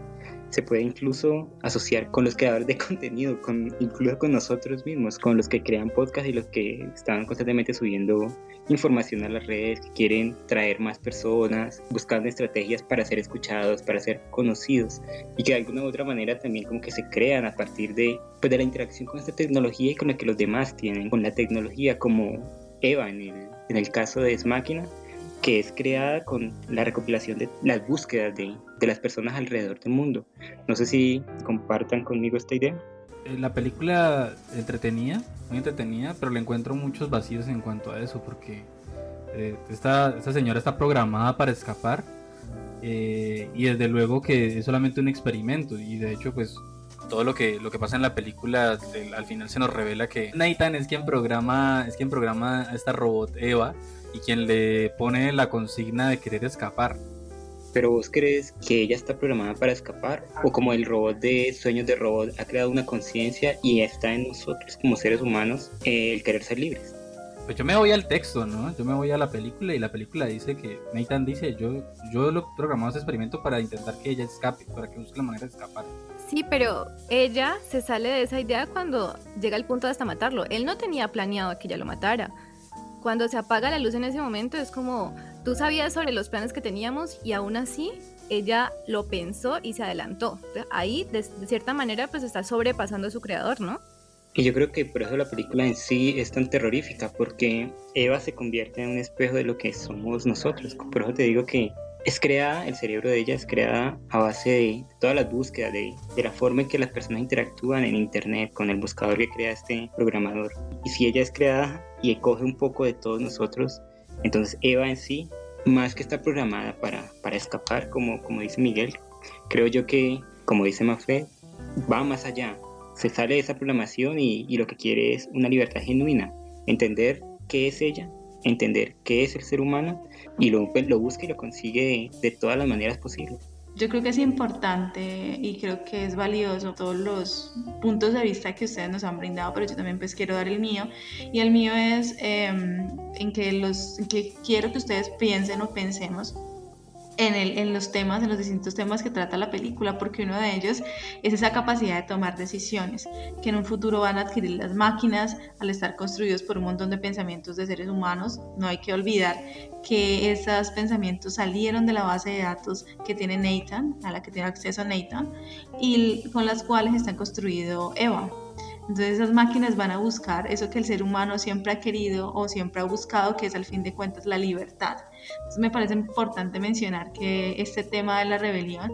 se puede incluso asociar con los creadores de contenido, con, incluso con nosotros mismos, con los que crean podcast y los que están constantemente subiendo información a las redes, que quieren traer más personas, buscando estrategias para ser escuchados, para ser conocidos y que de alguna u otra manera también como que se crean a partir de, pues, de la interacción con esta tecnología y con la que los demás tienen, con la tecnología como Eva en el, en el caso de Es Máquina, que es creada con la recopilación de las búsquedas de, de las personas alrededor del mundo. No sé si compartan conmigo esta idea. Eh, la película entretenida, muy entretenida, pero le encuentro muchos vacíos en cuanto a eso, porque eh, esta, señora está programada para escapar eh, y desde luego que es solamente un experimento y de hecho pues todo lo que, lo que pasa en la película al final se nos revela que Nathan es quien programa es quien programa a esta robot Eva y quien le pone la consigna de querer escapar pero vos crees que ella está programada para escapar o como el robot de Sueños de Robot ha creado una conciencia y está en nosotros como seres humanos eh, el querer ser libres. Pues yo me voy al texto, ¿no? Yo me voy a la película y la película dice que Nathan dice, yo, yo lo programado ese experimento para intentar que ella escape, para que busque la manera de escapar. Sí, pero ella se sale de esa idea cuando llega al punto de hasta matarlo. Él no tenía planeado que ella lo matara. Cuando se apaga la luz en ese momento es como, Tú sabías sobre los planes que teníamos y aún así ella lo pensó y se adelantó. Ahí, de, cierta manera, pues está sobrepasando a su creador, ¿no? Y yo creo que por eso la película en sí es tan terrorífica, porque Eva se convierte en un espejo de lo que somos nosotros. Por eso te digo que es creada, el cerebro de ella es creada a base de todas las búsquedas, de, la forma en que las personas interactúan en Internet con el buscador que crea este programador. Y si ella es creada y coge un poco de todos nosotros, entonces Eva en sí, más que está programada para, para escapar, como, como dice Miguel, creo yo que, como dice Mafred, va más allá. Se sale de esa programación y, y lo que quiere es una libertad genuina, entender qué es ella, entender qué es el ser humano y lo, lo busca y lo consigue de todas las maneras posibles. Yo creo que es importante y creo que es valioso todos los puntos de vista que ustedes nos han brindado, pero yo también pues quiero dar el mío. Y el mío es em, en, que los, en que quiero que ustedes piensen o pensemos en, los temas, en los distintos temas que trata la película, porque uno de ellos es esa capacidad de tomar decisiones que en un futuro van a adquirir las máquinas al estar construidos por un montón de pensamientos de seres humanos. No hay que olvidar que esos pensamientos salieron de la base de datos que tiene Nathan, a la que tiene acceso Nathan, y con las cuales está construido Eva. Entonces esas máquinas van a buscar eso que el ser humano siempre ha querido o siempre ha buscado, que es al fin de cuentas la libertad. Me parece importante mencionar que este tema de la rebelión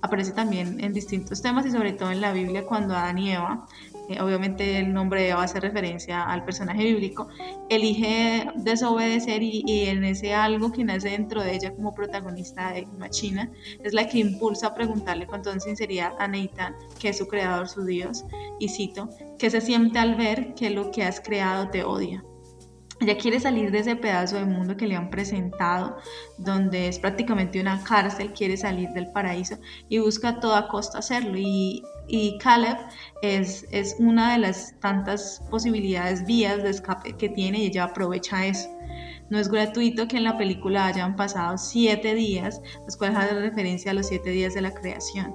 aparece también en distintos temas y sobre todo en la Biblia cuando Adán y Eva eh, obviamente el nombre de Eva hace referencia al personaje bíblico, elige desobedecer y, en ese algo que nace dentro de ella como protagonista de Machina, es la que impulsa a preguntarle con toda sinceridad a Nathan, que es su creador, su Dios, y cito, que se siente al ver que lo que has creado te odia. Ella quiere salir de ese pedazo de mundo que le han presentado, donde es prácticamente una cárcel, quiere salir del paraíso y busca a toda costa hacerlo. Y, y Caleb es, es una de las tantas posibilidades, vías de escape que tiene y ella aprovecha eso. No es gratuito que en la película hayan pasado siete días, los cuales hacen referencia a los siete días de la creación.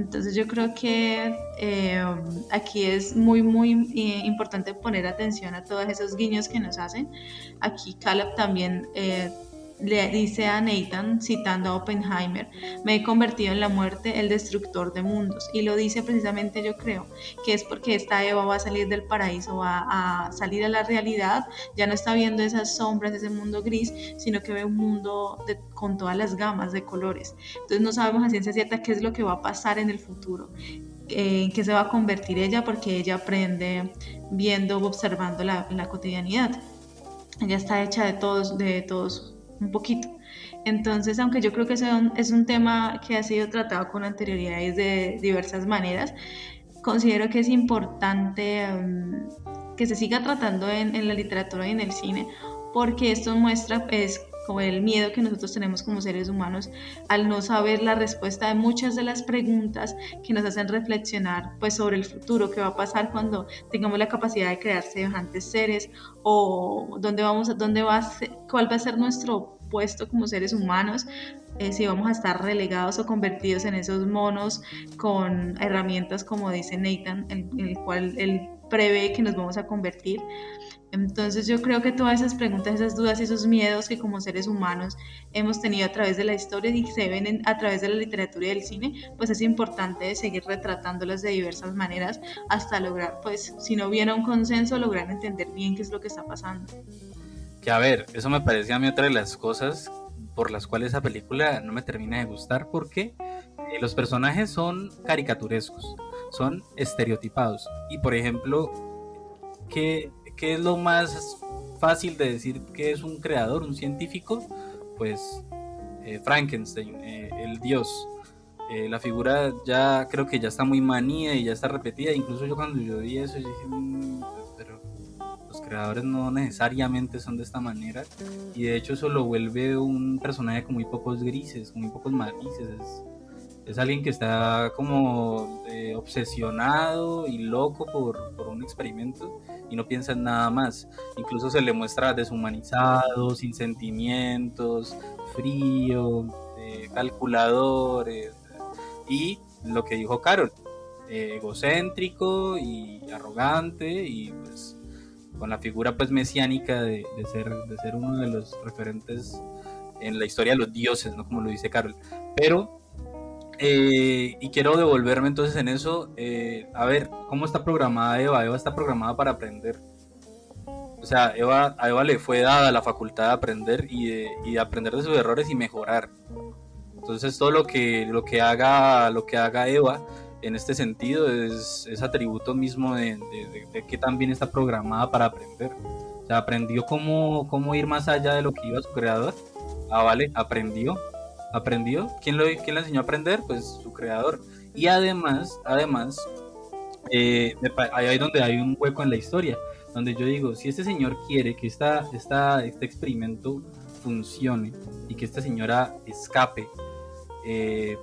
Entonces yo creo que eh, aquí es muy, muy eh, importante poner atención a todos esos guiños que nos hacen. Aquí Caleb también eh, le dice a Nathan, citando a Oppenheimer, me he convertido en la muerte, el destructor de mundos. Y lo dice precisamente yo creo, que es porque esta Eva va a salir del paraíso, va a salir a la realidad, ya no está viendo esas sombras, ese mundo gris, sino que ve un mundo con todas las gamas de colores. Entonces no sabemos a ciencia cierta qué es lo que va a pasar en el futuro. Eh, en qué se va a convertir ella porque ella aprende viendo, observando la, la cotidianidad. Ella está hecha de todos, de todos un poquito. Entonces, aunque yo creo que es un tema que ha sido tratado con anterioridades de diversas maneras, considero que es importante mm, que se siga tratando en, la literatura y en el cine, porque esto muestra pues, como el miedo que nosotros tenemos como seres humanos al no saber la respuesta de muchas de las preguntas que nos hacen reflexionar pues sobre el futuro, qué va a pasar cuando tengamos la capacidad de crear semejantes seres o dónde vamos dónde va a ser, cuál va a ser nuestro puesto como seres humanos, eh, si vamos a estar relegados o convertidos en esos monos con herramientas como dice Nathan, en, en el cual él prevé que nos vamos a convertir. Entonces yo creo que todas esas preguntas, esas dudas esos miedos que como seres humanos hemos tenido a través de la historia y se ven a través de la literatura y del cine, pues es importante seguir retratándolas de diversas maneras hasta lograr, pues si no hubiera un consenso, lograr entender bien qué es lo que está pasando. Que a ver, eso me parecía a mí otra de las cosas por las cuales esa película no me termina de gustar porque eh, los personajes son caricaturescos, son estereotipados y por ejemplo que ¿qué es lo más fácil de decir que es un creador, un científico? Pues eh, Frankenstein, eh, el dios. Eh, la figura ya creo que ya está muy manía y ya está repetida. Incluso yo cuando yo vi eso, yo dije, mm, pero los creadores no necesariamente son de esta manera. Y de hecho eso lo vuelve un personaje con muy pocos grises, con muy pocos matices. Es, alguien que está como obsesionado y loco por, por un experimento y no piensa en nada más. Incluso se le muestra deshumanizado, sin sentimientos, frío, eh, calculador. y lo que dijo Carol, eh, egocéntrico y arrogante y pues con la figura pues mesiánica de, ser, de ser uno de los referentes en la historia de los dioses, ¿no? Como lo dice Carol. Pero eh, y quiero devolverme entonces en eso. Eh, a ver, ¿cómo está programada Eva? Eva está programada para aprender. O sea, Eva, a Eva le fue dada la facultad de aprender y de, aprender de sus errores y mejorar. Entonces todo lo que, lo que, haga, lo que haga Eva en este sentido es, atributo mismo de, que también está programada para aprender. O sea, aprendió cómo, cómo ir más allá de lo que iba su creador. Ah, vale, aprendió aprendió. ¿Quién, lo, quién le enseñó a aprender? Pues su creador. Y además, además, eh, ahí es donde hay un hueco en la historia, donde yo digo, si este señor quiere que esta, esta, este experimento funcione y que esta señora escape, eh,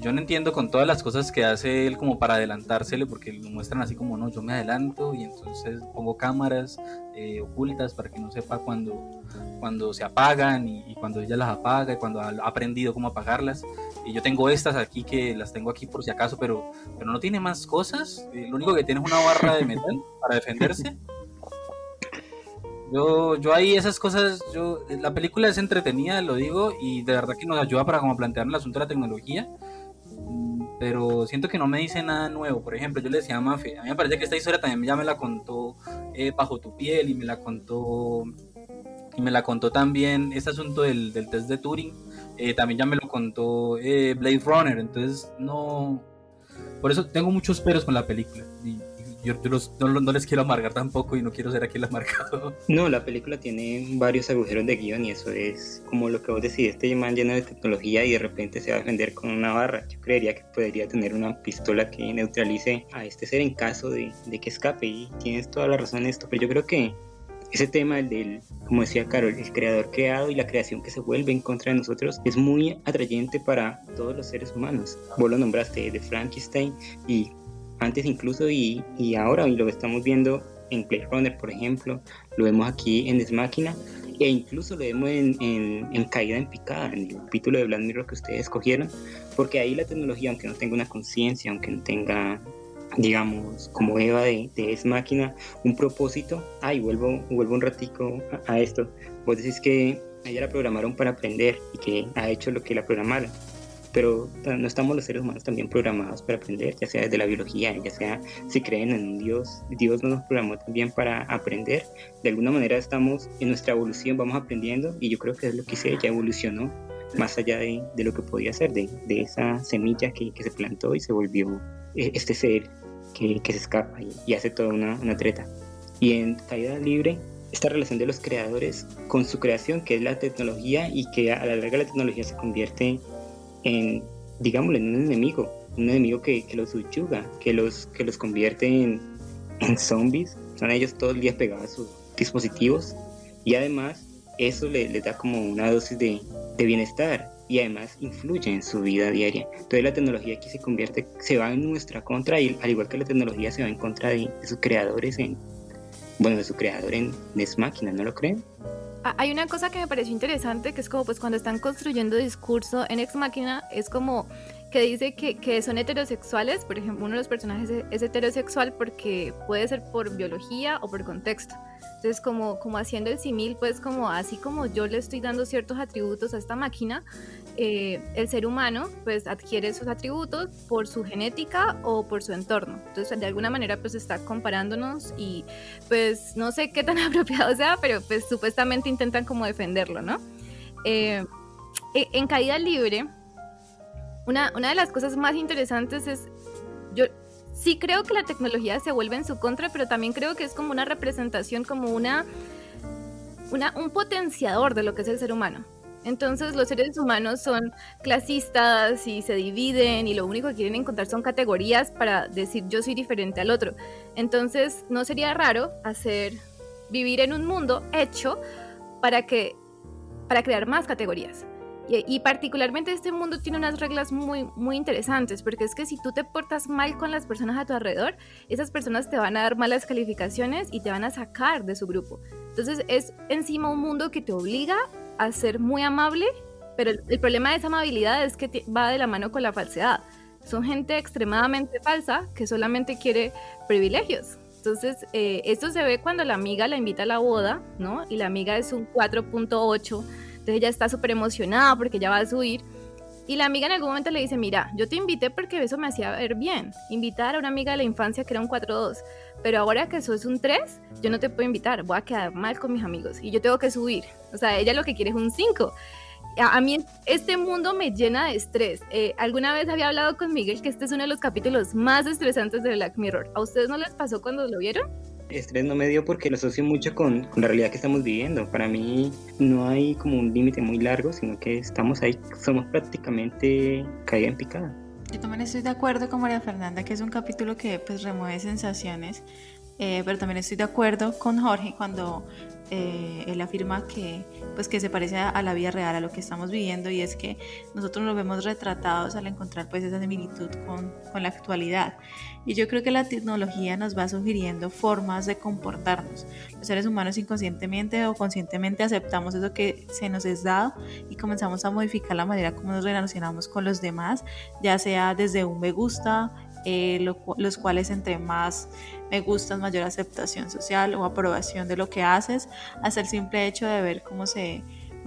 yo no entiendo con todas las cosas que hace él como para adelantársele, porque lo muestran así como, no, yo me adelanto y entonces pongo cámaras eh, ocultas para que no sepa cuando, cuando se apagan y, cuando ella las apaga y cuando ha aprendido cómo apagarlas. Y yo tengo estas aquí que las tengo aquí por si acaso, pero, pero no tiene más cosas. Eh, lo único que tiene es una barra de metal para defenderse. Yo, yo ahí esas cosas, yo, la película es entretenida, lo digo, y de verdad que nos ayuda para como plantear el asunto de la tecnología. Pero siento que no me dice nada nuevo. Por ejemplo, yo le decía a Mafe, a mí me parece que esta historia también ya me la contó eh, Bajo tu piel y me la contó y me la contó también este asunto del, del test de Turing, eh, también ya me lo contó eh, Blade Runner, entonces no, por eso tengo muchos peros con la película yo, no, les quiero amargar tampoco y no quiero ser aquí el amargado. No, la película tiene varios agujeros de guion y eso es como lo que vos decís, este man lleno de tecnología y de repente se va a defender con una barra. Yo creería que podría tener una pistola que neutralice a este ser en caso de, de que escape y tienes toda la razón en esto, pero yo creo que ese tema del, como decía Carol, el creador creado y la creación que se vuelve en contra de nosotros es muy atrayente para todos los seres humanos. Vos lo nombraste de Frankenstein y antes incluso y, y ahora y lo estamos viendo en Play Runner, por ejemplo, lo vemos aquí en Desmáquina e incluso lo vemos en, en, Caída en Picada, en el capítulo de Black Mirror que ustedes escogieron, porque ahí la tecnología, aunque no tenga una conciencia, aunque no tenga digamos, como Eva de, de Es Máquina, un propósito. Ay, vuelvo, vuelvo un ratico a, esto. Vos decís que ella la programaron para aprender y que ha hecho lo que la programaron. Pero no estamos los seres humanos también programados para aprender, ya sea desde la biología, ya sea si creen en un Dios. Dios no nos programó también para aprender. De alguna manera estamos en nuestra evolución, vamos aprendiendo y yo creo que es lo que hice, ella evolucionó más allá de, de, lo que podía ser, de, de esa semilla que, que, se plantó y se volvió eh, este ser que, se escapa y, hace toda una, una, treta. Y en Caída Libre, esta relación de los creadores con su creación, que es la tecnología, y que a la larga la tecnología se convierte en, digámoslo, en un enemigo, un enemigo que, los subyuga, que los, que los convierte en, zombies, son ellos todo el día pegados a sus dispositivos, y además eso les le da como una dosis de, de bienestar y además influye en su vida diaria. Entonces la tecnología aquí se convierte, se va en nuestra contra y al igual que la tecnología se va en contra de, sus creadores en, bueno, de su creador en Nes Máquina, ¿no lo creen? Ah, hay una cosa que me pareció interesante, que es como pues cuando están construyendo discurso en Ex Máquina, es como que dice que, que, son heterosexuales, por ejemplo, uno de los personajes es heterosexual porque puede ser por biología o por contexto. Entonces, como, como haciendo el simil, pues como así como yo le estoy dando ciertos atributos a esta máquina, eh, el ser humano pues adquiere esos atributos por su genética o por su entorno. Entonces, de alguna manera pues está comparándonos y pues no sé qué tan apropiado sea, pero pues supuestamente intentan como defenderlo, ¿no? Eh, e, en caída libre, una, una de las cosas más interesantes es, yo, sí creo que la tecnología se vuelve en su contra, pero también creo que es como una representación, como una, una, un potenciador de lo que es el ser humano. Entonces los seres humanos son clasistas y se dividen y lo único que quieren encontrar son categorías para decir yo soy diferente al otro. Entonces no sería raro hacer vivir en un mundo hecho para que para crear más categorías. Y, particularmente este mundo tiene unas reglas muy, muy interesantes, porque es que si tú te portas mal con las personas a tu alrededor, esas personas te van a dar malas calificaciones y te van a sacar de su grupo. Entonces es encima un mundo que te obliga a ser muy amable, pero el, problema de esa amabilidad es que va de la mano con la falsedad. Son gente extremadamente falsa que solamente quiere privilegios. Entonces, eh, esto se ve cuando la amiga la invita a la boda, ¿no? Y la amiga es un 4.8 entonces ella está súper emocionada porque ya va a subir. Y la amiga en algún momento le dice, mira, yo te invité porque eso me hacía ver bien. Invitar a una amiga de la infancia que era un 4-2. Pero ahora que sos un 3, yo no te puedo invitar. Voy a quedar mal con mis amigos. Y yo tengo que subir. O sea, ella lo que quiere es un 5. A, mí este mundo me llena de estrés. Eh, alguna vez había hablado con Miguel que este es uno de los capítulos más estresantes de Black Mirror. ¿A ustedes no les pasó cuando lo vieron? Estrés no me dio porque lo asocio mucho con, la realidad que estamos viviendo. Para mí no hay como un límite muy largo, sino que estamos ahí, somos prácticamente caída en picada. Yo también estoy de acuerdo con María Fernanda, que es un capítulo que pues remueve sensaciones, eh, pero también estoy de acuerdo con Jorge cuando eh, él afirma que, pues, que se parece a, la vida real, a lo que estamos viviendo, y es que nosotros nos vemos retratados al encontrar pues, esa similitud con, con la actualidad. Y yo creo que la tecnología nos va sugiriendo formas de comportarnos. Los seres humanos inconscientemente o conscientemente aceptamos eso que se nos es dado y comenzamos a modificar la manera como nos relacionamos con los demás, ya sea desde un me gusta, eh, los cuales entre más me gustas, mayor aceptación social o aprobación de lo que haces, hasta el simple hecho de ver cómo se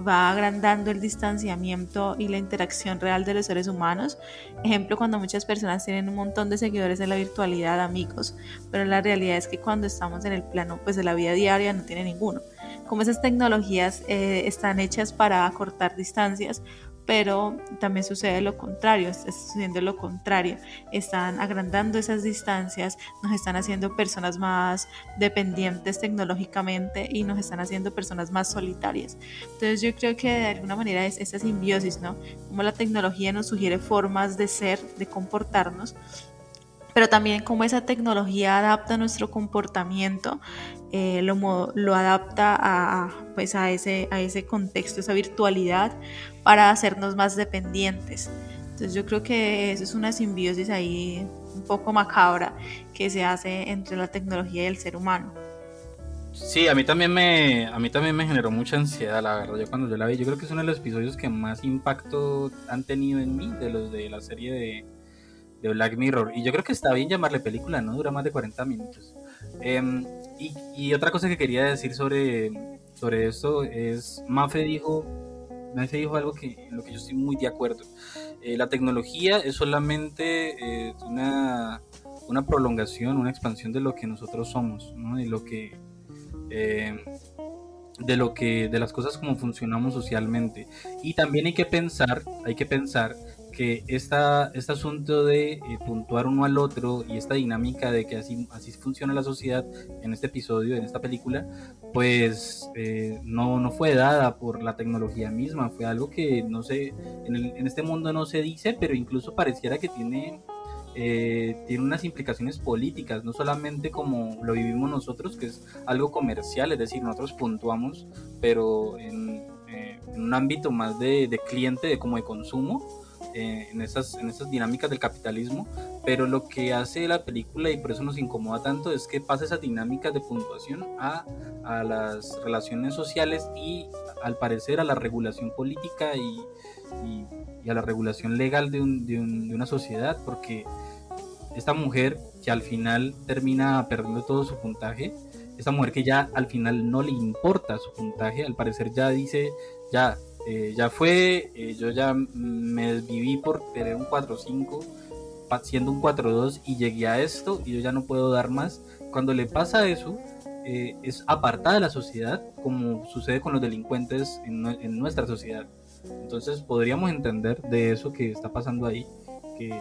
va agrandando el distanciamiento y la interacción real de los seres humanos. Ejemplo, cuando muchas personas tienen un montón de seguidores en la virtualidad, amigos, pero la realidad es que cuando estamos en el plano pues, de la vida diaria no tiene ninguno. Como esas tecnologías eh, están hechas para acortar distancias, pero también sucede lo contrario, está sucediendo lo contrario, están agrandando esas distancias, nos están haciendo personas más dependientes tecnológicamente y nos están haciendo personas más solitarias. Entonces yo creo que de alguna manera es esa simbiosis, ¿no? Como la tecnología nos sugiere formas de ser, de comportarnos, pero también cómo esa tecnología adapta nuestro comportamiento, eh, lo, lo, adapta a, pues a, ese, a ese contexto, esa virtualidad, para hacernos más dependientes. Entonces yo creo que eso es una simbiosis ahí un poco macabra que se hace entre la tecnología y el ser humano. Sí, a mí también me, a mí también me generó mucha ansiedad, la verdad. Yo cuando yo la vi, yo creo que es uno de los episodios que más impacto han tenido en mí de los de la serie de, de Black Mirror. Y yo creo que está bien llamarle película, ¿no? Dura más de 40 minutos. Em, y, otra cosa que quería decir sobre, sobre esto es, Mafe dijo, Mafe dijo algo que, en lo que yo estoy muy de acuerdo. Eh, la tecnología es solamente eh, una, una prolongación, una expansión de lo que nosotros somos, ¿no? De lo que... Eh, de lo que de las cosas como funcionamos socialmente y también hay que pensar hay que pensar que esta, este asunto de eh, puntuar uno al otro y esta dinámica de que así, así funciona la sociedad en este episodio, en esta película, pues eh, no, no fue dada por la tecnología misma, fue algo que no sé, en, en este mundo no se dice, pero incluso pareciera que tiene, eh, tiene unas implicaciones políticas, no solamente como lo vivimos nosotros, que es algo comercial, es decir, nosotros puntuamos, pero en, en un ámbito más de, de cliente, de como de consumo, eh, en, esas, en esas dinámicas del capitalismo, pero lo que hace la película y por eso nos incomoda tanto es que pasa esas dinámicas de puntuación a, a las relaciones sociales y al parecer a la regulación política y, y, a la regulación legal de, un, de, un, de una sociedad, porque esta mujer que al final termina perdiendo todo su puntaje, esta mujer que ya al final no le importa su puntaje, al parecer ya dice, ya eh, ya fue, eh, yo ya me desviví por tener un 4-5, siendo un 4-2 y llegué a esto y yo ya no puedo dar más. Cuando le pasa eso, eh, es apartada de la sociedad, como sucede con los delincuentes en, en, nuestra sociedad. Entonces podríamos entender de eso que está pasando ahí, que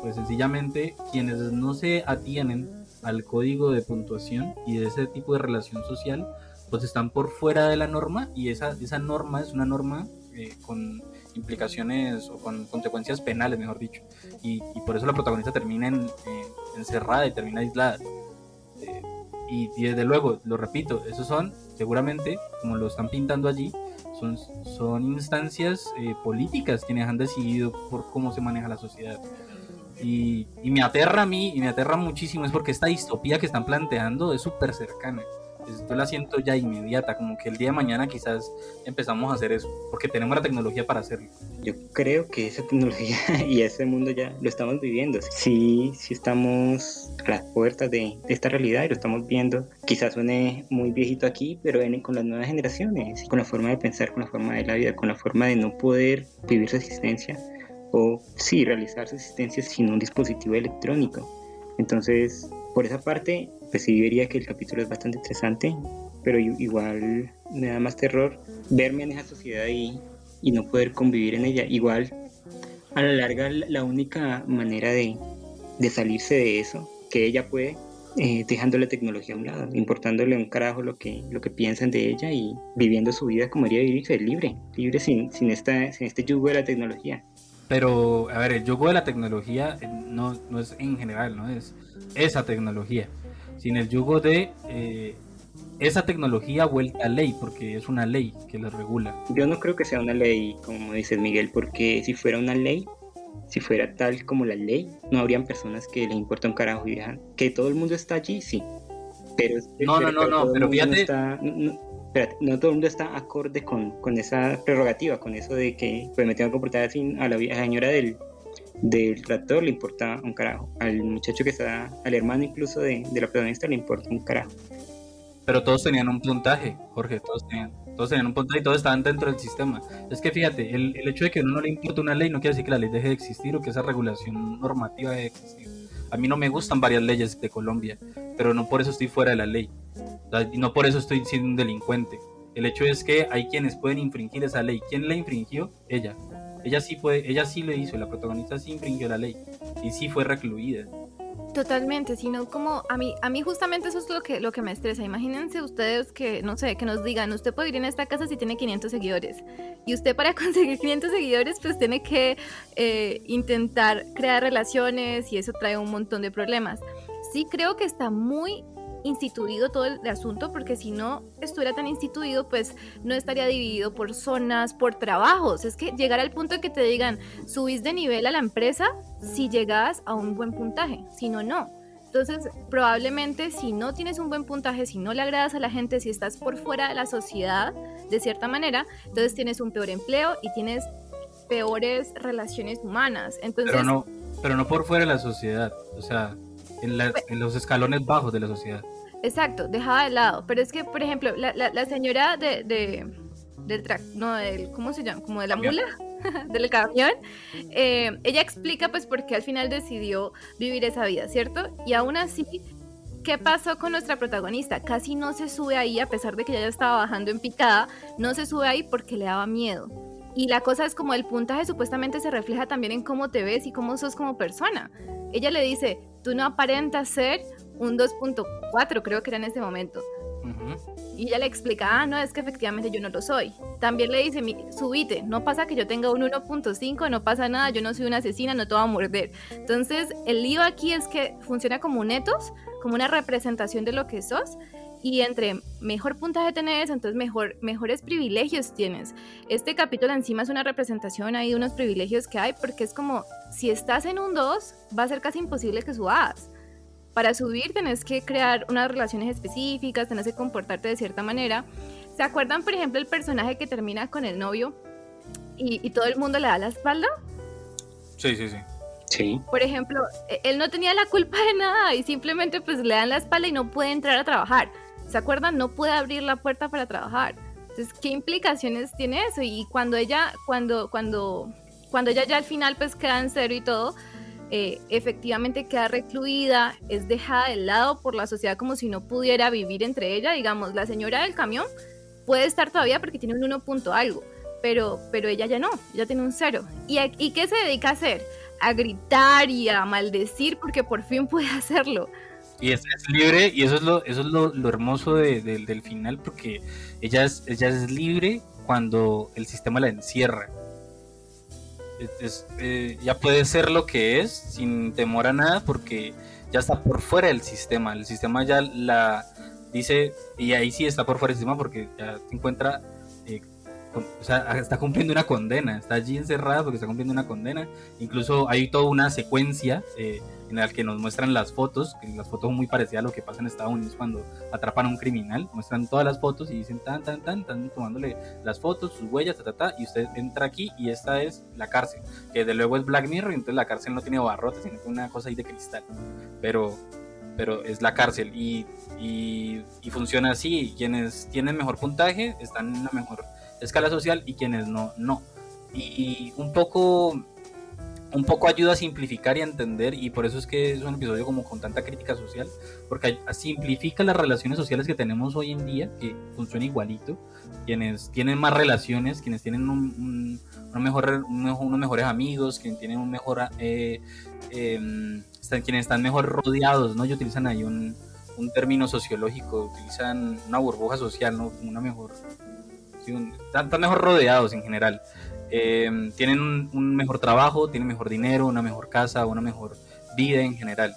pues sencillamente quienes no se atienen al código de puntuación y de ese tipo de relación social, pues están por fuera de la norma y esa, esa norma es una norma eh, con implicaciones o con consecuencias penales, mejor dicho. Y, por eso la protagonista termina en, encerrada y termina aislada. Eh, y, desde luego, lo repito, esos son, seguramente, como lo están pintando allí, son, son instancias eh, políticas quienes han decidido por cómo se maneja la sociedad. Y, y, me aterra a mí, y me aterra muchísimo, es porque esta distopía que están planteando es súper cercana yo la siento ya inmediata, como que el día de mañana quizás empezamos a hacer eso, porque tenemos la tecnología para hacerlo. Yo creo que esa tecnología y ese mundo ya lo estamos viviendo. Sí, sí estamos a las puertas de, esta realidad y lo estamos viendo. Quizás suene muy viejito aquí, pero viene con las nuevas generaciones, con la forma de pensar, con la forma de la vida, con la forma de no poder vivir su existencia o sí realizar su existencia sin un dispositivo electrónico. Entonces, por esa parte, pues sí diría que el capítulo es bastante interesante, pero igual me da más terror verme en esa sociedad y, y no poder convivir en ella. Igual, a la larga, la única manera de, de salirse de eso, que ella puede, eh, dejando la tecnología a un lado, importándole un carajo lo que, lo que piensan de ella y viviendo su vida como debería vivir, libre, libre sin, sin, esta, sin este yugo de la tecnología. Pero, a ver, el yugo de la tecnología eh, no, no es en general, no es esa tecnología sin el yugo de eh, esa tecnología vuelta a ley, porque es una ley que la regula. Yo no creo que sea una ley, como dices Miguel, porque si fuera una ley, si fuera tal como la ley, no habrían personas que les importa un carajo y dejan. Que todo el mundo está allí, sí. Pero, no, no, no, no, pero fíjate. No, todo el mundo está acorde con, con, esa prerrogativa, con eso de que pues, me tengo que comportar así a la, a la señora del, del tractor le importa un carajo. Al muchacho que está, al hermano incluso de, de la protagonista le importa un carajo. Pero todos tenían un puntaje, Jorge, todos tenían. Todos tenían un puntaje y todos estaban dentro del sistema. Es que fíjate, el, el hecho de que a uno no le importe una ley no quiere decir que la ley deje de existir o que esa regulación normativa deje de existir. A mí no me gustan varias leyes de Colombia, pero no por eso estoy fuera de la ley. No por eso estoy siendo un delincuente. El hecho es que hay quienes pueden infringir esa ley. ¿Quién la infringió? Ella. Ella sí puede, ella sí lo hizo, la protagonista sí infringió la ley y sí fue recluida. Totalmente, sino como a mí, a mí justamente eso es lo que, lo que me estresa. Imagínense ustedes que, no sé, que nos digan, usted puede ir en esta casa si tiene 500 seguidores. Y usted para conseguir 500 seguidores pues tiene que eh, intentar crear relaciones y eso trae un montón de problemas. Sí creo que está muy instituido todo el asunto, porque si no estuviera tan instituido, pues no estaría dividido por zonas, por trabajos. Es que llegar al punto de que te digan, subís de nivel a la empresa si llegas a un buen puntaje, si no, no. Entonces, probablemente si no tienes un buen puntaje, si no le agradas a la gente, si estás por fuera de la sociedad, de cierta manera, entonces tienes un peor empleo y tienes peores relaciones humanas. Entonces, pero no, pero no por fuera de la sociedad, o sea, en, pues en los escalones bajos de la sociedad. Exacto, dejada de lado. Pero es que, por ejemplo, la, la, señora de, de, del track, no, del, ¿cómo se llama? Como de la mula, del camión, eh, ella explica pues por qué al final decidió vivir esa vida, ¿cierto? Y aún así, ¿qué pasó con nuestra protagonista? Casi no se sube ahí, a pesar de que ella ya estaba bajando en picada, no se sube ahí porque le daba miedo. Y la cosa es como el puntaje supuestamente se refleja también en cómo te ves y cómo sos como persona. Ella le dice, tú no aparentas ser un 2.4 creo que era en ese momento. Y ella le explica, ah, no, es que efectivamente yo no lo soy. También le dice, subite, no pasa que yo tenga un 1.5, no pasa nada, yo no soy una asesina, no te voy a morder. Entonces, el lío aquí es que funciona como un etos, como una representación de lo que sos, y entre mejor puntaje tenés, entonces mejor, mejores privilegios tienes. Este capítulo encima es una representación ahí de unos privilegios que hay, porque es como, si estás en un 2, va a ser casi imposible que subas para subir tenés que crear unas relaciones específicas, tenés que comportarte de cierta manera. ¿Se acuerdan, por ejemplo, el personaje que termina con el novio y, todo el mundo le da la espalda? Sí, sí, sí. Sí. Por ejemplo, e, él no tenía la culpa de nada y simplemente pues le dan la espalda y no puede entrar a trabajar. ¿Se acuerdan? No puede abrir la puerta para trabajar. Entonces, ¿qué implicaciones tiene eso? Y cuando ella, cuando, cuando, cuando ella ya al final pues queda en cero y todo, eh, efectivamente queda recluida, es dejada de lado por la sociedad como si no pudiera vivir entre ella. Digamos, la señora del camión puede estar todavía porque tiene un 1 punto algo, pero, pero ella ya no, ya tiene un cero. ¿Y, ¿Y qué se dedica a hacer? A gritar y a maldecir porque por fin puede hacerlo. Y es, libre, y eso es lo, eso es lo, hermoso del final, porque ella es, ella es libre cuando el sistema la encierra eh, ya puede ser lo que es sin temor a nada porque ya está por fuera del sistema. El sistema ya la dice, y ahí sí está por fuera del sistema porque ya se encuentra, eh, o sea, está cumpliendo una condena, está allí encerrada porque está cumpliendo una condena. Incluso hay toda una secuencia. Eh, en la que nos muestran las fotos, que las fotos son muy parecidas a lo que pasa en Estados Unidos cuando atrapan a un criminal, muestran todas las fotos y dicen tan, tan, tan, tan, tomándole las fotos, sus huellas, ta, ta, ta, y usted entra aquí y esta es la cárcel, que de luego es Black Mirror, y entonces la cárcel no tiene barrotes, sino que una cosa ahí de cristal, pero, pero es la cárcel y, y, y funciona así, quienes tienen mejor puntaje están en una mejor escala social y quienes no, no. Y un poco un poco ayuda a simplificar y a entender y por eso es que es un episodio como con tanta crítica social porque simplifica las relaciones sociales que tenemos hoy en día que funciona igualito. Quienes tienen más relaciones quienes tienen un, mejor, unos mejores amigos quienes tienen un mejor eh, em, están, quienes están mejor rodeados no y utilizan ahí un, un término sociológico utilizan una burbuja social no una mejor están mejor rodeados en general eh, tienen un, mejor trabajo, tienen mejor dinero, una mejor casa, una mejor vida en general.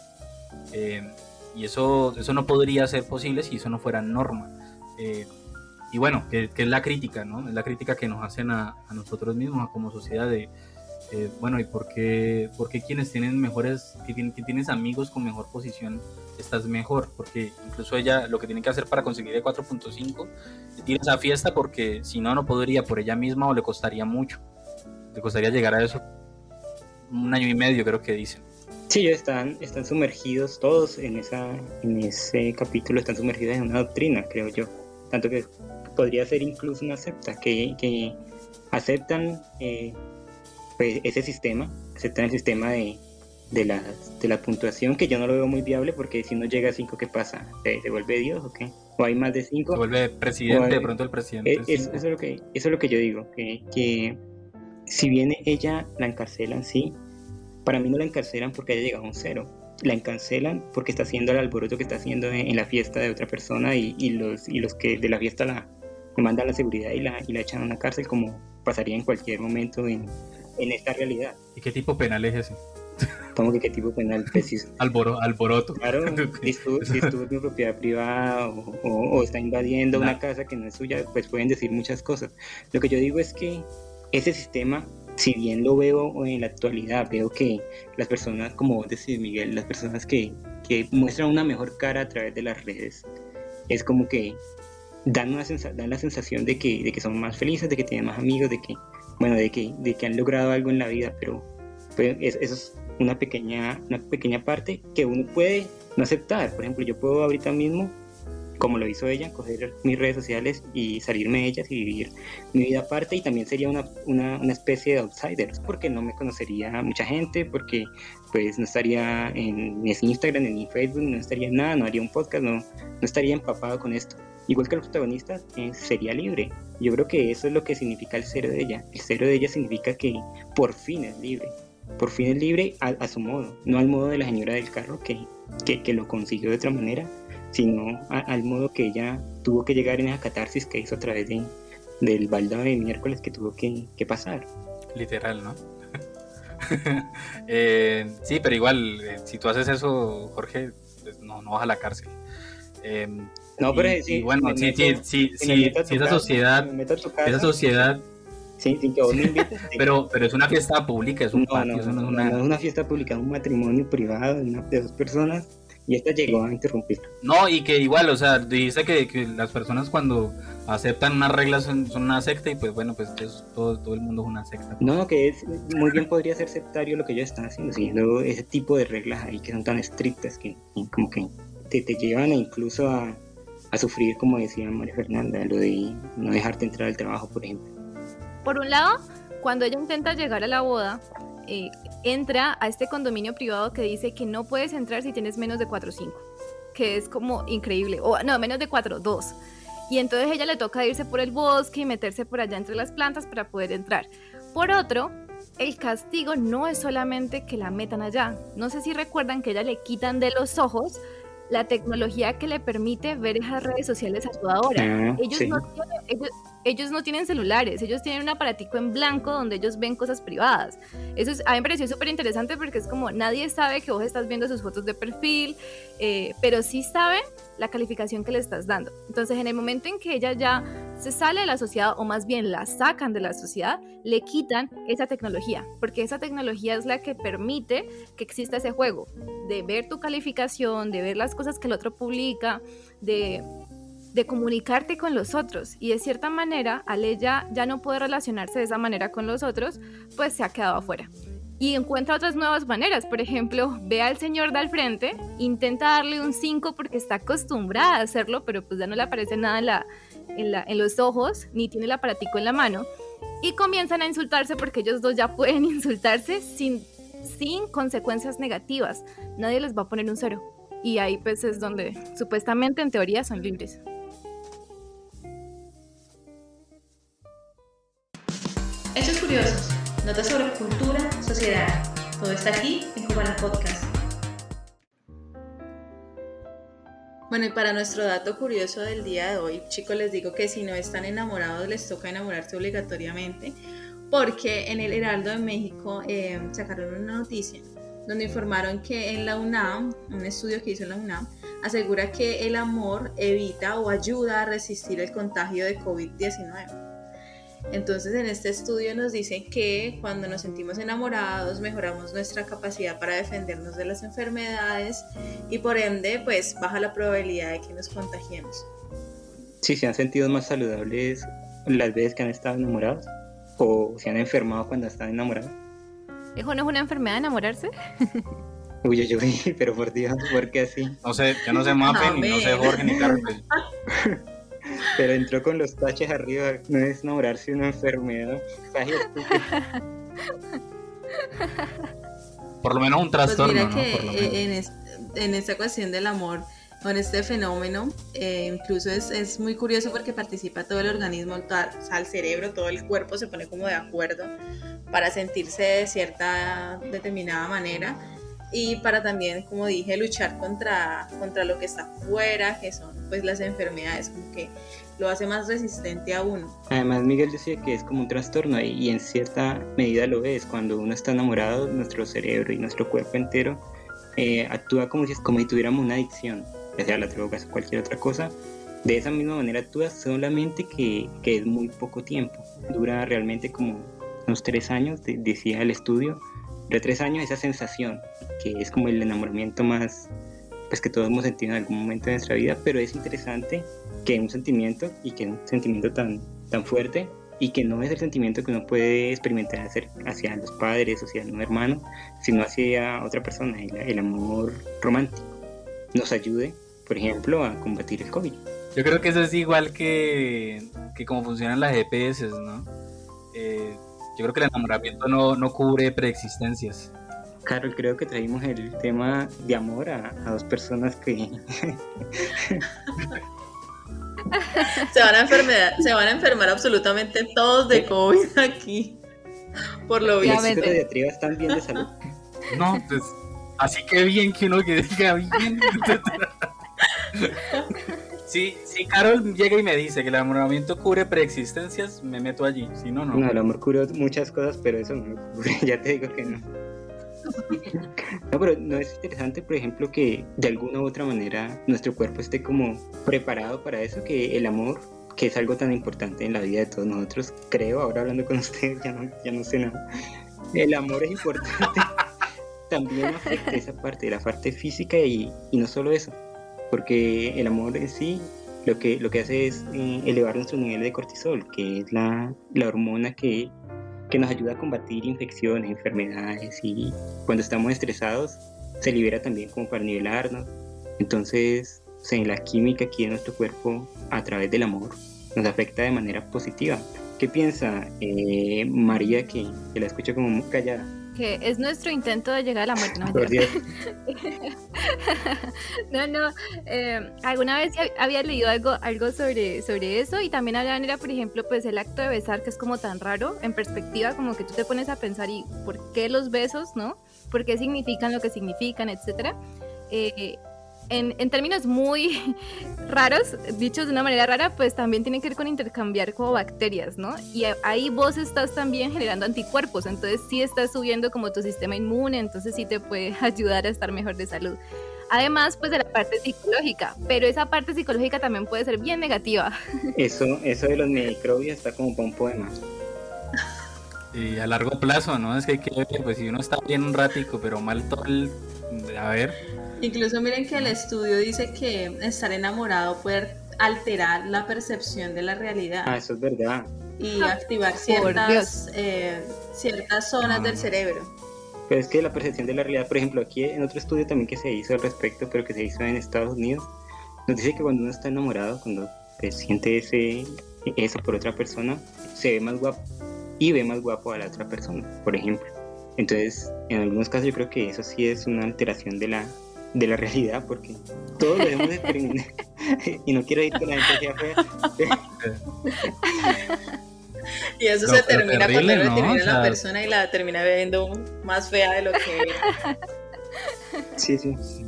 Eh, y eso, eso no podría ser posible si eso no fuera norma. Eh, y bueno, que, es la crítica, ¿no? Es la crítica que nos hacen a, nosotros mismos, como sociedad, de, bueno, ¿y por qué, por qué quienes tienen mejores, que, que tienes amigos con mejor posición, estás mejor? Porque incluso ella lo que tiene que hacer para conseguir el 4.5 tiene esa fiesta porque si no, no podría por ella misma o le costaría mucho. Le costaría llegar a eso un año y medio, creo que dicen. Sí, están, están sumergidos todos en, esa, en ese capítulo, están sumergidos en una doctrina, creo yo. Tanto que podría ser incluso una secta, que, que aceptan eh, pues, ese sistema, aceptan el sistema de, de, la, de la puntuación, que yo no lo veo muy viable porque si no llega a 5, ¿qué pasa? ¿Se, vuelve Dios o qué? ¿O hay más de 5? Se vuelve presidente, de pronto el presidente. Eh, eso, es lo que, eso es lo que yo digo, que, que si bien ella la encarcelan, sí, para mí no la encarcelan porque haya llegado a un cero. La encarcelan porque está haciendo el alboroto que está haciendo en, la fiesta de otra persona y, y, los, y los que de la fiesta la, le mandan la seguridad y la, y la echan a una cárcel como pasaría en cualquier momento en, en esta realidad. ¿Y qué tipo penal es ese? ¿Cómo que qué tipo penal preciso? Alboro, alboroto. Claro, si estuvo en propiedad privada o, o, está invadiendo una casa que no es suya, pues pueden decir muchas cosas. Lo que yo digo es que ese sistema, si bien lo veo en la actualidad, veo que las personas, como vos decís, Miguel, las personas que, que muestran una mejor cara a través de las redes, es como que dan, una dan la sensación de que, de que son más felices, de que tienen más amigos, de que, bueno, de que, de que han logrado algo en la vida, pero pues, eso es una pequeña, una pequeña parte que uno puede no aceptar. Por ejemplo, yo puedo ahorita mismo, como lo hizo ella, coger mis redes sociales y salirme de ellas y vivir mi vida aparte y también sería una, una, una especie de outsider, porque no me conocería mucha gente, porque pues no estaría en ni Instagram, ni Facebook, no estaría en nada, no haría un podcast, no, no estaría empapado con esto. Igual que los protagonistas, eh, sería libre. Yo creo que eso es lo que significa el cero de ella. El cero de ella significa que por fin es libre. Por fin es libre a, su modo, no al modo de la señora del carro que, que, lo consiguió de otra manera, sino al modo que ella tuvo que llegar en esa catarsis que hizo a través de, del baldado de miércoles que tuvo que, que pasar. Literal, ¿no? Eh, sí, pero igual, eh, si tú haces eso, Jorge, pues no, no vas a la cárcel. Em, no, pero sí, bueno, sí, sí, sí, sí, esa sociedad, esa sociedad Sí, sin que vos me invites. pero, pero es una fiesta pública, es un no, no, no, es una... no, es una... fiesta pública, es un matrimonio privado de, una, de dos personas y esta llegó a interrumpir. No, y que igual, o sea, dice que, que las personas cuando aceptan unas reglas son, son, una secta y pues bueno, pues todo, todo el mundo es una secta. No, que es, muy bien podría ser sectario lo que ellos están haciendo, siguiendo ese tipo de reglas ahí que son tan estrictas que como que te, te llevan incluso a, a sufrir, como decía María Fernanda, lo de no dejarte entrar al trabajo, por ejemplo. Por un lado, cuando ella intenta llegar a la boda, eh, entra a este condominio privado que dice que no puedes entrar si tienes menos de 4 o 5, que es como increíble, o no, menos de 4, 2. Y entonces ella le toca irse por el bosque y meterse por allá entre las plantas para poder entrar. Por otro, el castigo no es solamente que la metan allá. No sé si recuerdan que ella le quitan de los ojos la tecnología que le permite ver esas redes sociales a toda hora. Ah, ellos, no tienen, ellos, no tienen celulares, ellos tienen un aparatico en blanco donde ellos ven cosas privadas. Eso es, a mí me pareció súper interesante porque es como nadie sabe que vos estás viendo sus fotos de perfil, eh, pero sí saben la calificación que le estás dando. Entonces, en el momento en que ella ya se sale de la sociedad, o más bien la sacan de la sociedad, le quitan esa tecnología, porque esa tecnología es la que permite que exista ese juego, de ver tu calificación, de ver las cosas que el otro publica, de, de comunicarte con los otros. Y de cierta manera, al ella ya no puede relacionarse de esa manera con los otros, pues se ha quedado afuera y encuentra otras nuevas maneras. Por ejemplo, ve al señor de frente, intenta darle un 5 porque está acostumbrada a hacerlo, pero pues ya no le aparece nada en los ojos, ni tiene el aparatico en la mano. Y comienzan a insultarse porque ellos dos ya pueden insultarse sin, sin consecuencias negativas. Nadie les va a poner un cero. Y ahí pues es donde supuestamente en teoría son libres. Hechos curiosos. Notas sobre cultura, sociedad. Todo está aquí en Cubana Podcast. Bueno, y para nuestro dato curioso del día de hoy, chicos, les digo que si no están enamorados, les toca enamorarse obligatoriamente, porque en el Heraldo de México eh, sacaron una noticia donde informaron que en la UNAM, un estudio que hizo en la UNAM, asegura que el amor evita o ayuda a resistir el contagio de COVID-19. Entonces en este estudio nos dicen que cuando nos sentimos enamorados mejoramos nuestra capacidad para defendernos de las enfermedades y por ende pues baja la probabilidad de que nos contagiemos. Sí, se han sentido más saludables las veces que han estado enamorados o se han enfermado cuando están enamorados. ¿Eso no es una enfermedad enamorarse? Uy, yo, pero por Dios, ¿por qué así? No sé, yo no sé Mappen, ni no sé Jorge, ni Carlos. Pero entró con los taches arriba, no es enamorarse de una enfermedad. Por lo menos un Pues trastorno, mira ¿no? que Por lo eh, menos. en, es- en esta cuestión del amor, con este fenómeno, eh, incluso es, es muy curioso porque participa todo el organismo, toda- o sea, el cerebro, todo el cuerpo se pone como de acuerdo para sentirse de cierta determinada manera y para también, como dije, luchar contra, contra lo que está afuera, que son pues las enfermedades, como que lo hace más resistente a uno. Además, Miguel decía que es como un trastorno y, en cierta medida lo es. Cuando uno está enamorado, nuestro cerebro y nuestro cuerpo entero eh, actúa como si, como si tuviéramos una adicción, ya sea la drogas o cualquier otra cosa. De esa misma manera actúa solamente que, que es muy poco tiempo. Dura realmente como unos tres años, de- decía el estudio. De tres años esa sensación, que es como el enamoramiento más pues que todos hemos sentido en algún momento de nuestra vida, pero es interesante que un sentimiento y que un sentimiento tan, tan fuerte y que no es el sentimiento que uno puede experimentar hacer hacia los padres o hacia un hermano, sino hacia otra persona, el, el amor romántico. Nos ayude, por ejemplo, a combatir el COVID. Yo creo que eso es igual que, que como funcionan las EPS, ¿no? Eh, yo creo que el enamoramiento no, no cubre preexistencias. Carol, creo que traímos el tema de amor a, a dos personas que Se van, a enfermedad, se van a enfermar absolutamente todos de COVID aquí, por lo los visto. De Atriba están bien de salud. No, pues así que bien que uno que diga bien. Sí, si Carol llega y me dice que el enamoramiento cubre preexistencias, me meto allí. Si no, no. No, el amor cura muchas cosas, pero eso no lo cubre, ya te digo que no. No, pero no es interesante, por ejemplo, que de alguna u otra manera nuestro cuerpo esté como preparado para eso, que el amor, que es algo tan importante en la vida de todos nosotros, creo, ahora hablando con ustedes, ya no, ya no sé nada, el amor es importante, también afecta esa parte, la parte física y, y no solo eso, porque el amor en sí lo que, lo que hace es eh, elevar nuestro nivel de cortisol, que es la, la hormona que, que nos ayuda a combatir infecciones, enfermedades y cuando estamos estresados se libera también como para nivelarnos. Entonces, o sea, la química aquí en nuestro cuerpo a través del amor nos afecta de manera positiva. ¿Qué piensa eh, María que, la escucho como callada? Que es nuestro intento de llegar a la muerte. No, no, no. eh, alguna vez había leído algo, algo sobre, sobre eso y también hablaban, era, por ejemplo, pues el acto de besar, que es como tan raro en perspectiva, como que tú te pones a pensar y por qué los besos, ¿no? ¿Por qué significan lo que significan, etcétera? Eh, en, en términos muy raros, dichos de una manera rara, pues también tiene que ver con intercambiar como bacterias, ¿no? Y ahí vos estás también generando anticuerpos, entonces sí estás subiendo como tu sistema inmune, entonces sí te puede ayudar a estar mejor de salud. Además, pues de la parte psicológica, pero esa parte psicológica también puede ser bien negativa. Eso, eso de los microbios está como para un poema. Y a largo plazo, ¿no? Es que hay que ver, pues si uno está bien un ratico, pero mal todo el... A ver, Incluso miren que el estudio dice que estar enamorado puede alterar la percepción de la realidad Ah, eso es verdad. y activar ciertas, eh, ciertas zonas Ah. del cerebro. Pero es que la percepción de la realidad, por ejemplo, aquí en otro estudio también que se hizo al respecto, pero que se hizo en Estados Unidos, nos dice que cuando uno está enamorado, cuando pues, siente ese, eso por otra persona, se ve más guapo y ve más guapo a la otra persona, por ejemplo. Entonces, en algunos casos yo creo que eso sí es una alteración de la, de la realidad, porque todos lo debemos experimentar. y no quiero ir con la gente sea fea. Y eso No, se pero termina terrible, cuando ¿no? termina O sea- la persona y la termina viendo más fea de lo que era. Sí, sí. sí.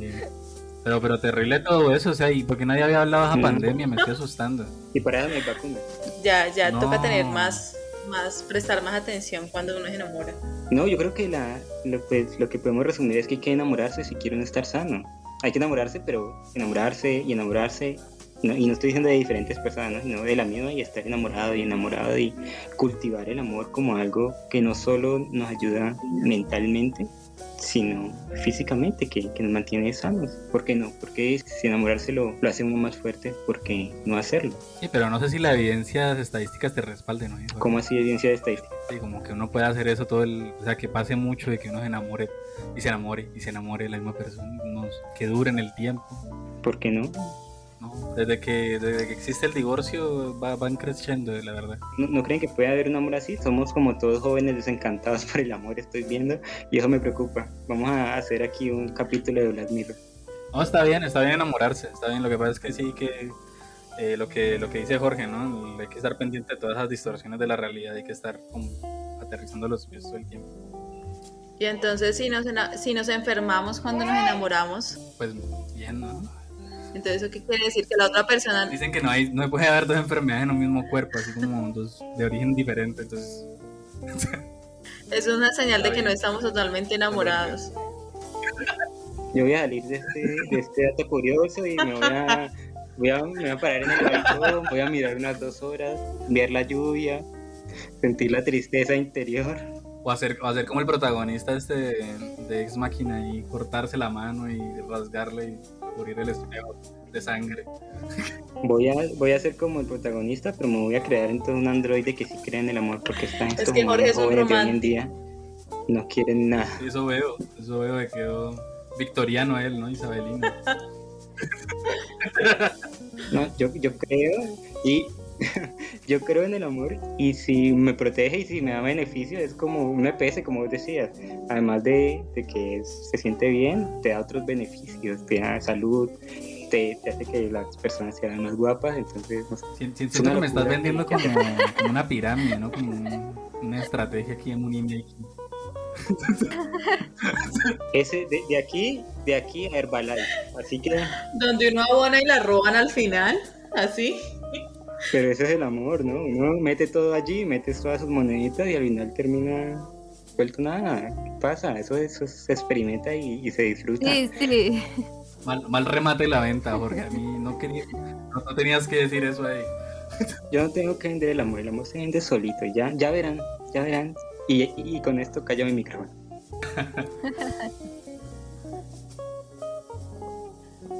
Pero, pero terrible todo eso, o sea, ¿y por qué nadie había hablado de esa Mm. pandemia? Me estoy asustando. Y para hay vacuna. Ya, ya No. toca tener más, más, prestar más atención cuando uno se enamora. No, yo creo que la, lo, pues, lo que podemos resumir es que hay que enamorarse si quiere uno estar sano. Hay que enamorarse, pero enamorarse y enamorarse. no- y no estoy diciendo de diferentes personas, sino de la misma y estar enamorado y enamorado y cultivar el amor como algo que no solo nos ayuda mentalmente, sino físicamente, que, que nos mantiene sanos. ¿Por qué no? Porque si enamorarse lo, lo hace uno más fuerte, ¿por qué no hacerlo? Sí, pero no sé si la evidencia estadísticas te respalden, ¿no? ¿Cómo así evidencia de estadística? Sí, como que uno puede hacer eso todo el... O sea, que pase mucho de que uno se enamore y se enamore y se enamore de la misma persona, unos- que dure en el tiempo. ¿Por qué no? No, desde que, desde que existe el divorcio va, van creciendo, la verdad. ¿No, ¿No, creen que puede haber un amor así? Somos como todos jóvenes desencantados por el amor, estoy viendo, y eso me preocupa. Vamos a hacer aquí un capítulo de Black Mirror. No, está bien, está bien enamorarse, está bien. Lo que pasa es que sí que eh, lo que lo que dice Jorge, ¿no? Hay que estar pendiente de todas esas distorsiones de la realidad, hay que estar como aterrizando los pies todo el tiempo. Y entonces si nos, si nos enfermamos cuando nos enamoramos. Pues bien, ¿no? Entonces, ¿eso qué quiere decir? Que la otra persona... Dicen que no, hay, no puede haber dos enfermedades en un mismo cuerpo, así como dos de origen diferente, entonces... es una señal de que no estamos totalmente enamorados. Yo voy a salir de este, de este dato curioso y me voy a, voy a, me voy a parar en el balcón, voy a mirar unas dos horas, ver la lluvia, sentir la tristeza interior. O hacer, o hacer como el protagonista este de, de Ex Máquina y cortarse la mano y rasgarle y cubrir el espejo de sangre. Voy a, voy a ser como el protagonista, pero me voy a crear entonces un androide que sí cree en el amor porque están estos es que jóvenes de hoy en día no quieren nada. Eso veo, eso veo que quedó victoriano él, ¿no? Isabelino. No, yo, yo creo y yo creo en el amor y si me protege y si me da beneficio es como un EPS, como vos decías. Además de, de que es- se siente bien, te da otros beneficios, te da salud, te, te hace que las personas sean más guapas, entonces no sé. Siento, siento Es una que me estás vendiendo como, como una pirámide, ¿no? Como un- una estrategia aquí en Munimi. Ese de, de aquí, de aquí a Herbalife. Así que, Donde uno abona y la roban al final, así. Pero ese es el amor, ¿no? Uno mete todo allí, metes todas sus moneditas y al final termina vuelto nada. ¿Qué pasa? Eso, eso se experimenta y, y se disfruta. Sí, sí. Mal, mal remate la venta, Jorge. A mí no quería, no, no tenías que decir eso ahí. Yo no tengo que vender el amor, el amor se vende solito, ya, ya verán, ya verán. Y, y- y con esto callo mi micrófono.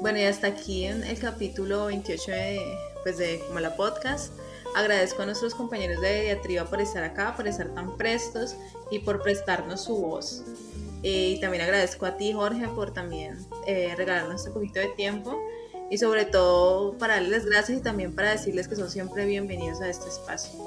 Bueno, y hasta aquí en el capítulo 28 de, pues de Como Podcast. Agradezco a nuestros compañeros de diatriba por estar acá, por estar tan prestos y por prestarnos su voz. Eh, y también agradezco a ti, Jorge, por también eh, regalarnos este poquito de tiempo. Y sobre todo para darles gracias y también para decirles que son siempre bienvenidos a este espacio.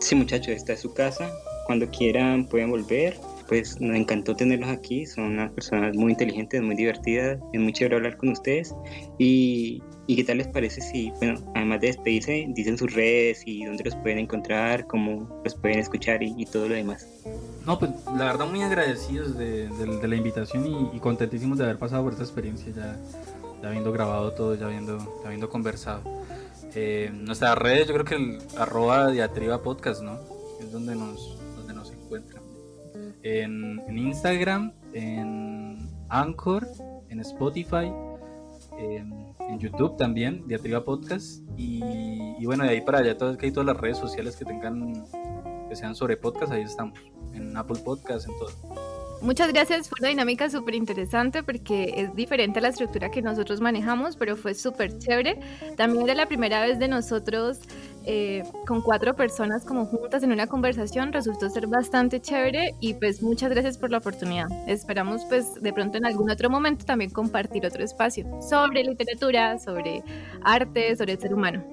Sí, muchachos, esta es su casa. Cuando quieran pueden volver. Pues nos encantó tenerlos aquí. Son unas personas muy inteligentes, muy divertidas. Es muy chévere hablar con ustedes. Y, y qué tal les parece si, bueno, además de despedirse, dicen sus redes y dónde los pueden encontrar, cómo los pueden escuchar y, todo lo demás. No, pues la verdad muy agradecidos de, de- la invitación y, y contentísimos de haber pasado por esta experiencia ya, ya habiendo grabado todo, ya habiendo, ya habiendo conversado. Eh, nuestras redes, yo creo que el arroba diatriba podcast, ¿no? Es donde nos, donde nos encuentran. En, en Instagram, en Anchor, en Spotify, en, en YouTube también, diatriba podcast. Y, bueno, de ahí para allá, todas, que hay todas las redes sociales que tengan, que sean sobre podcast, ahí estamos. En Apple Podcast, en todo. Muchas gracias, fue una dinámica súper interesante porque es diferente a la estructura que nosotros manejamos, pero fue súper chévere. También era la primera vez de nosotros eh, con cuatro personas como juntas en una conversación, resultó ser bastante chévere y pues muchas gracias por la oportunidad. Esperamos pues de pronto en algún otro momento también compartir otro espacio sobre literatura, sobre arte, sobre el ser humano.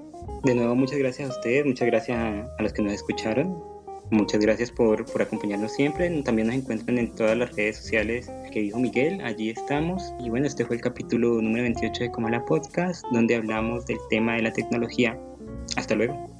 De nuevo, muchas gracias a ustedes, muchas gracias a, los que nos escucharon. Muchas gracias por, por acompañarnos siempre. También nos encuentran en todas las redes sociales que dijo Miguel. Allí estamos. Y bueno, este fue el capítulo número 28 de Comala Podcast, donde hablamos del tema de la tecnología. Hasta luego.